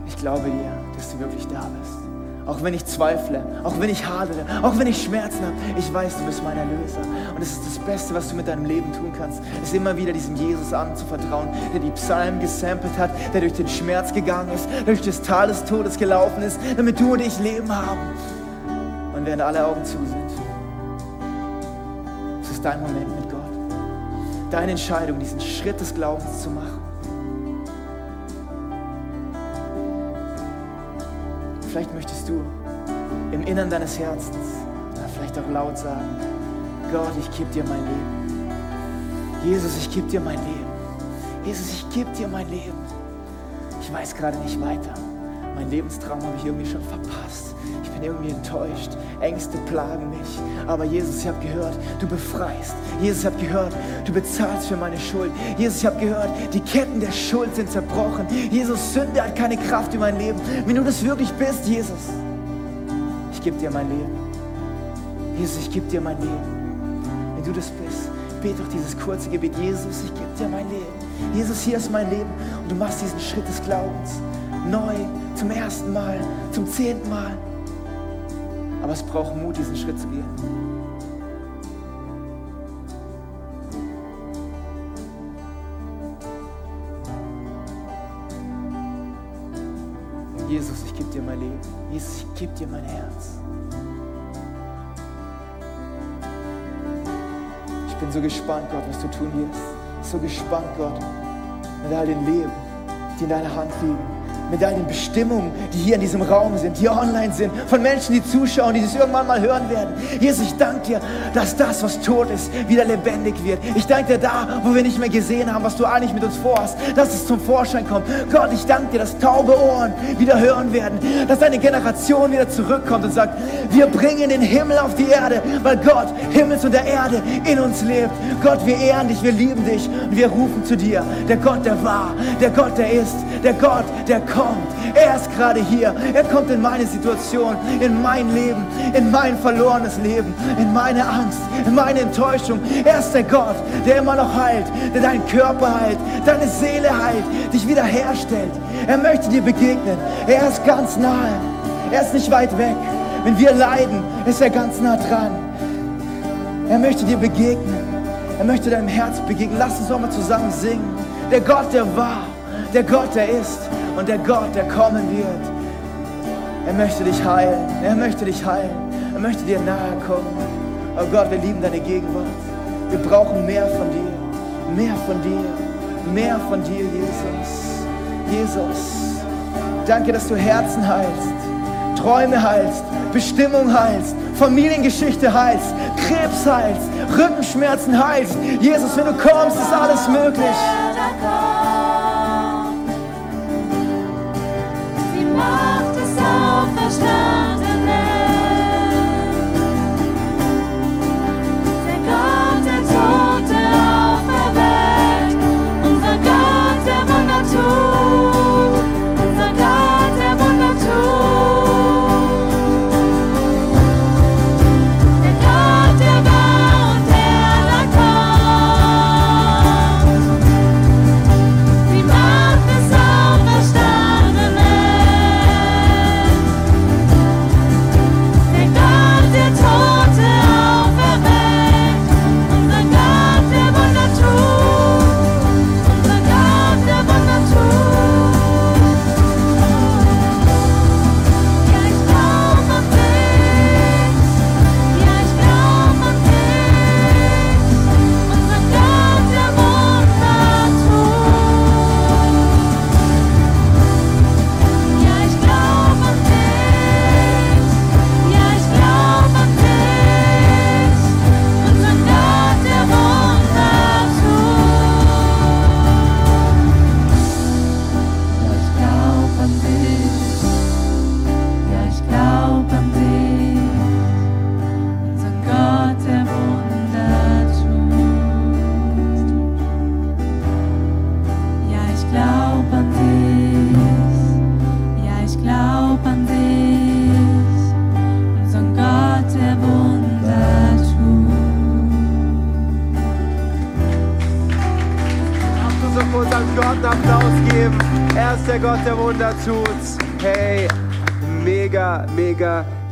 ich glaube dir, dass du wirklich da bist. Auch wenn ich zweifle, auch wenn ich hadere, auch wenn ich Schmerzen habe, ich weiß, du bist mein Erlöser. Und es ist das Beste, was du mit deinem Leben tun kannst, ist immer wieder diesem Jesus anzuvertrauen, der die Psalmen gesampelt hat, der durch den Schmerz gegangen ist, durch das Tal des Todes gelaufen ist, damit du und ich Leben haben. Und während alle Augen zu sind, es ist dein Moment. Deine Entscheidung, diesen Schritt des Glaubens zu machen. Vielleicht möchtest du im Innern deines Herzens vielleicht auch laut sagen, Gott, ich gebe dir mein Leben. Jesus, ich gebe dir mein Leben. Jesus, ich gebe dir mein Leben. Ich weiß gerade nicht weiter. Mein Lebenstraum habe ich irgendwie schon verpasst. Ich bin irgendwie enttäuscht. Ängste plagen mich. Aber Jesus, ich habe gehört, du befreist. Jesus, ich habe gehört, du bezahlst für meine Schuld. Jesus, ich habe gehört, die Ketten der Schuld sind zerbrochen. Jesus, Sünde hat keine Kraft in mein Leben. Wenn du das wirklich bist, Jesus, ich gebe dir mein Leben. Jesus, ich gebe dir mein Leben. Wenn du das bist, bete doch dieses kurze Gebet. Jesus, ich gebe dir mein Leben. Jesus, hier ist mein Leben. Und du machst diesen Schritt des Glaubens. Neu, zum ersten Mal, zum zehnten Mal. Aber es braucht Mut, diesen Schritt zu gehen. Jesus, ich gebe dir mein Leben. Jesus, ich gebe dir mein Herz. Ich bin so gespannt, Gott, was du tun wirst. So gespannt, Gott, mit all den Leben, die in deiner Hand liegen. Mit den Bestimmungen, die hier in diesem Raum sind, die online sind, von Menschen, die zuschauen, die das irgendwann mal hören werden. Jesus, ich danke dir, dass das, was tot ist, wieder lebendig wird. Ich danke dir da, wo wir nicht mehr gesehen haben, was du eigentlich mit uns vorhast, dass es zum Vorschein kommt. Gott, ich danke dir, dass taube Ohren wieder hören werden, dass eine Generation wieder zurückkommt und sagt, wir bringen den Himmel auf die Erde, weil Gott, Himmels und der Erde in uns lebt. Gott, wir ehren dich, wir lieben dich und wir rufen zu dir, der Gott, der war, der Gott, der ist, der Gott, der kommt, Er ist gerade hier. Er kommt in meine Situation, in mein Leben, in mein verlorenes Leben, in meine Angst, in meine Enttäuschung. Er ist der Gott, der immer noch heilt, der deinen Körper heilt, deine Seele heilt, dich wiederherstellt. Er möchte dir begegnen. Er ist ganz nahe. Er ist nicht weit weg. Wenn wir leiden, ist er ganz nah dran. Er möchte dir begegnen. Er möchte deinem Herz begegnen. Lass uns doch mal zusammen singen. Der Gott, der war, der Gott, der ist und der Gott, der kommen wird. Er möchte dich heilen. Er möchte dich heilen. Er möchte dir nahe kommen. Oh Gott, wir lieben deine Gegenwart. Wir brauchen mehr von dir. Mehr von dir. Mehr von dir, Jesus. Jesus. Danke, dass du Herzen heilst. Träume heilst, Bestimmung heilst, Familiengeschichte heilst, Krebs heilst, Rückenschmerzen heilst. Jesus, wenn du kommst, ist alles möglich.
Auferstandenen. Der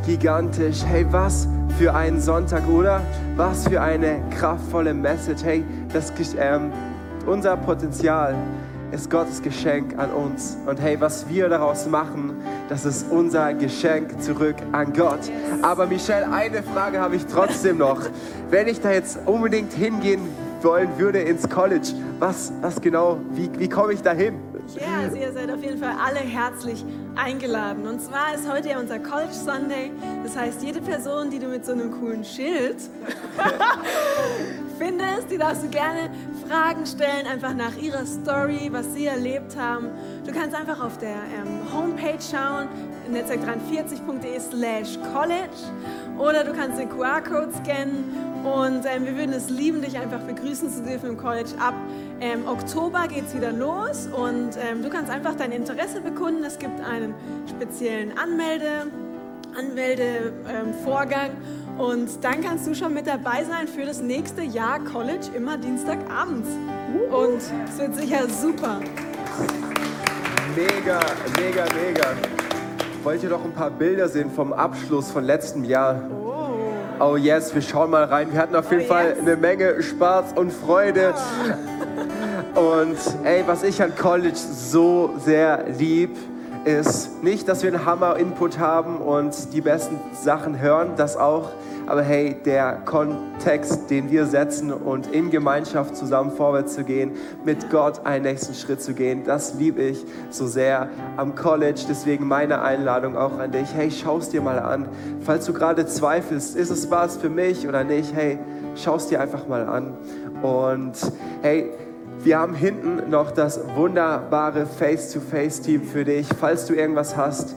gigantisch. Hey, was für ein Sonntag, oder? Was für eine kraftvolle Message. Hey, das, ähm, unser Potenzial ist Gottes Geschenk an uns. Und hey, was wir daraus machen, das ist unser Geschenk zurück an Gott. Aber Michelle, eine Frage habe ich trotzdem noch. Wenn ich da jetzt unbedingt hingehen wollen würde ins College, was, was genau, wie, wie komme ich da hin?
Ja, also ihr seid auf jeden Fall alle herzlich eingeladen. Und zwar ist heute ja unser College Sunday. Das heißt, jede Person, die du mit so einem coolen Schild findest, die darfst du gerne Fragen stellen, einfach nach ihrer Story, was sie erlebt haben. Du kannst einfach auf der ähm, Homepage schauen, netzwerk43.de slash college oder du kannst den QR-Code scannen und ähm, wir würden es lieben, dich einfach begrüßen zu dürfen im College. Ab ähm, Oktober geht es wieder los und ähm, du kannst einfach dein Interesse bekunden. Es gibt einen speziellen Anmelde, Anmeldevorgang und dann kannst du schon mit dabei sein für das nächste Jahr College immer Dienstagabends. Und es wird sicher super.
Mega, mega, mega. Wollt ihr doch ein paar Bilder sehen vom Abschluss von letztem Jahr? Oh yes, wir schauen mal rein. Wir hatten auf jeden
Oh
Fall
yes.
eine Menge Spaß und Freude. Und ey, was ich an College so sehr lieb, ist nicht, dass wir einen Hammer-Input haben und die besten Sachen hören, das auch. Aber hey, der Kontext, den wir setzen und in Gemeinschaft zusammen vorwärts zu gehen, mit Gott einen nächsten Schritt zu gehen, das liebe ich so sehr am College. Deswegen meine Einladung auch an dich. Hey, schau es dir mal an. Falls du gerade zweifelst, ist es was für mich oder nicht? Hey, schau es dir einfach mal an. Und hey, wir haben hinten noch das wunderbare Face-to-Face-Team für dich. Falls du irgendwas hast,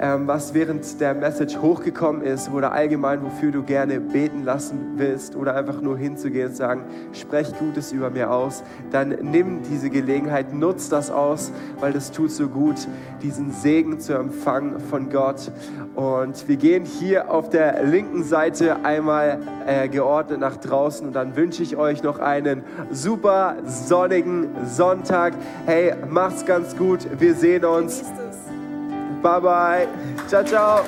was während der Message hochgekommen ist oder allgemein, wofür du gerne beten lassen willst oder einfach nur hinzugehen und sagen, sprech Gutes über mir aus, dann nimm diese Gelegenheit, nutz das aus, weil das tut so gut, diesen Segen zu empfangen von Gott. Und wir gehen hier auf der linken Seite einmal äh, geordnet nach draußen und dann wünsche ich euch noch einen super sonnigen Sonntag. Hey, macht's ganz gut. Wir sehen uns. 拜拜，加
油！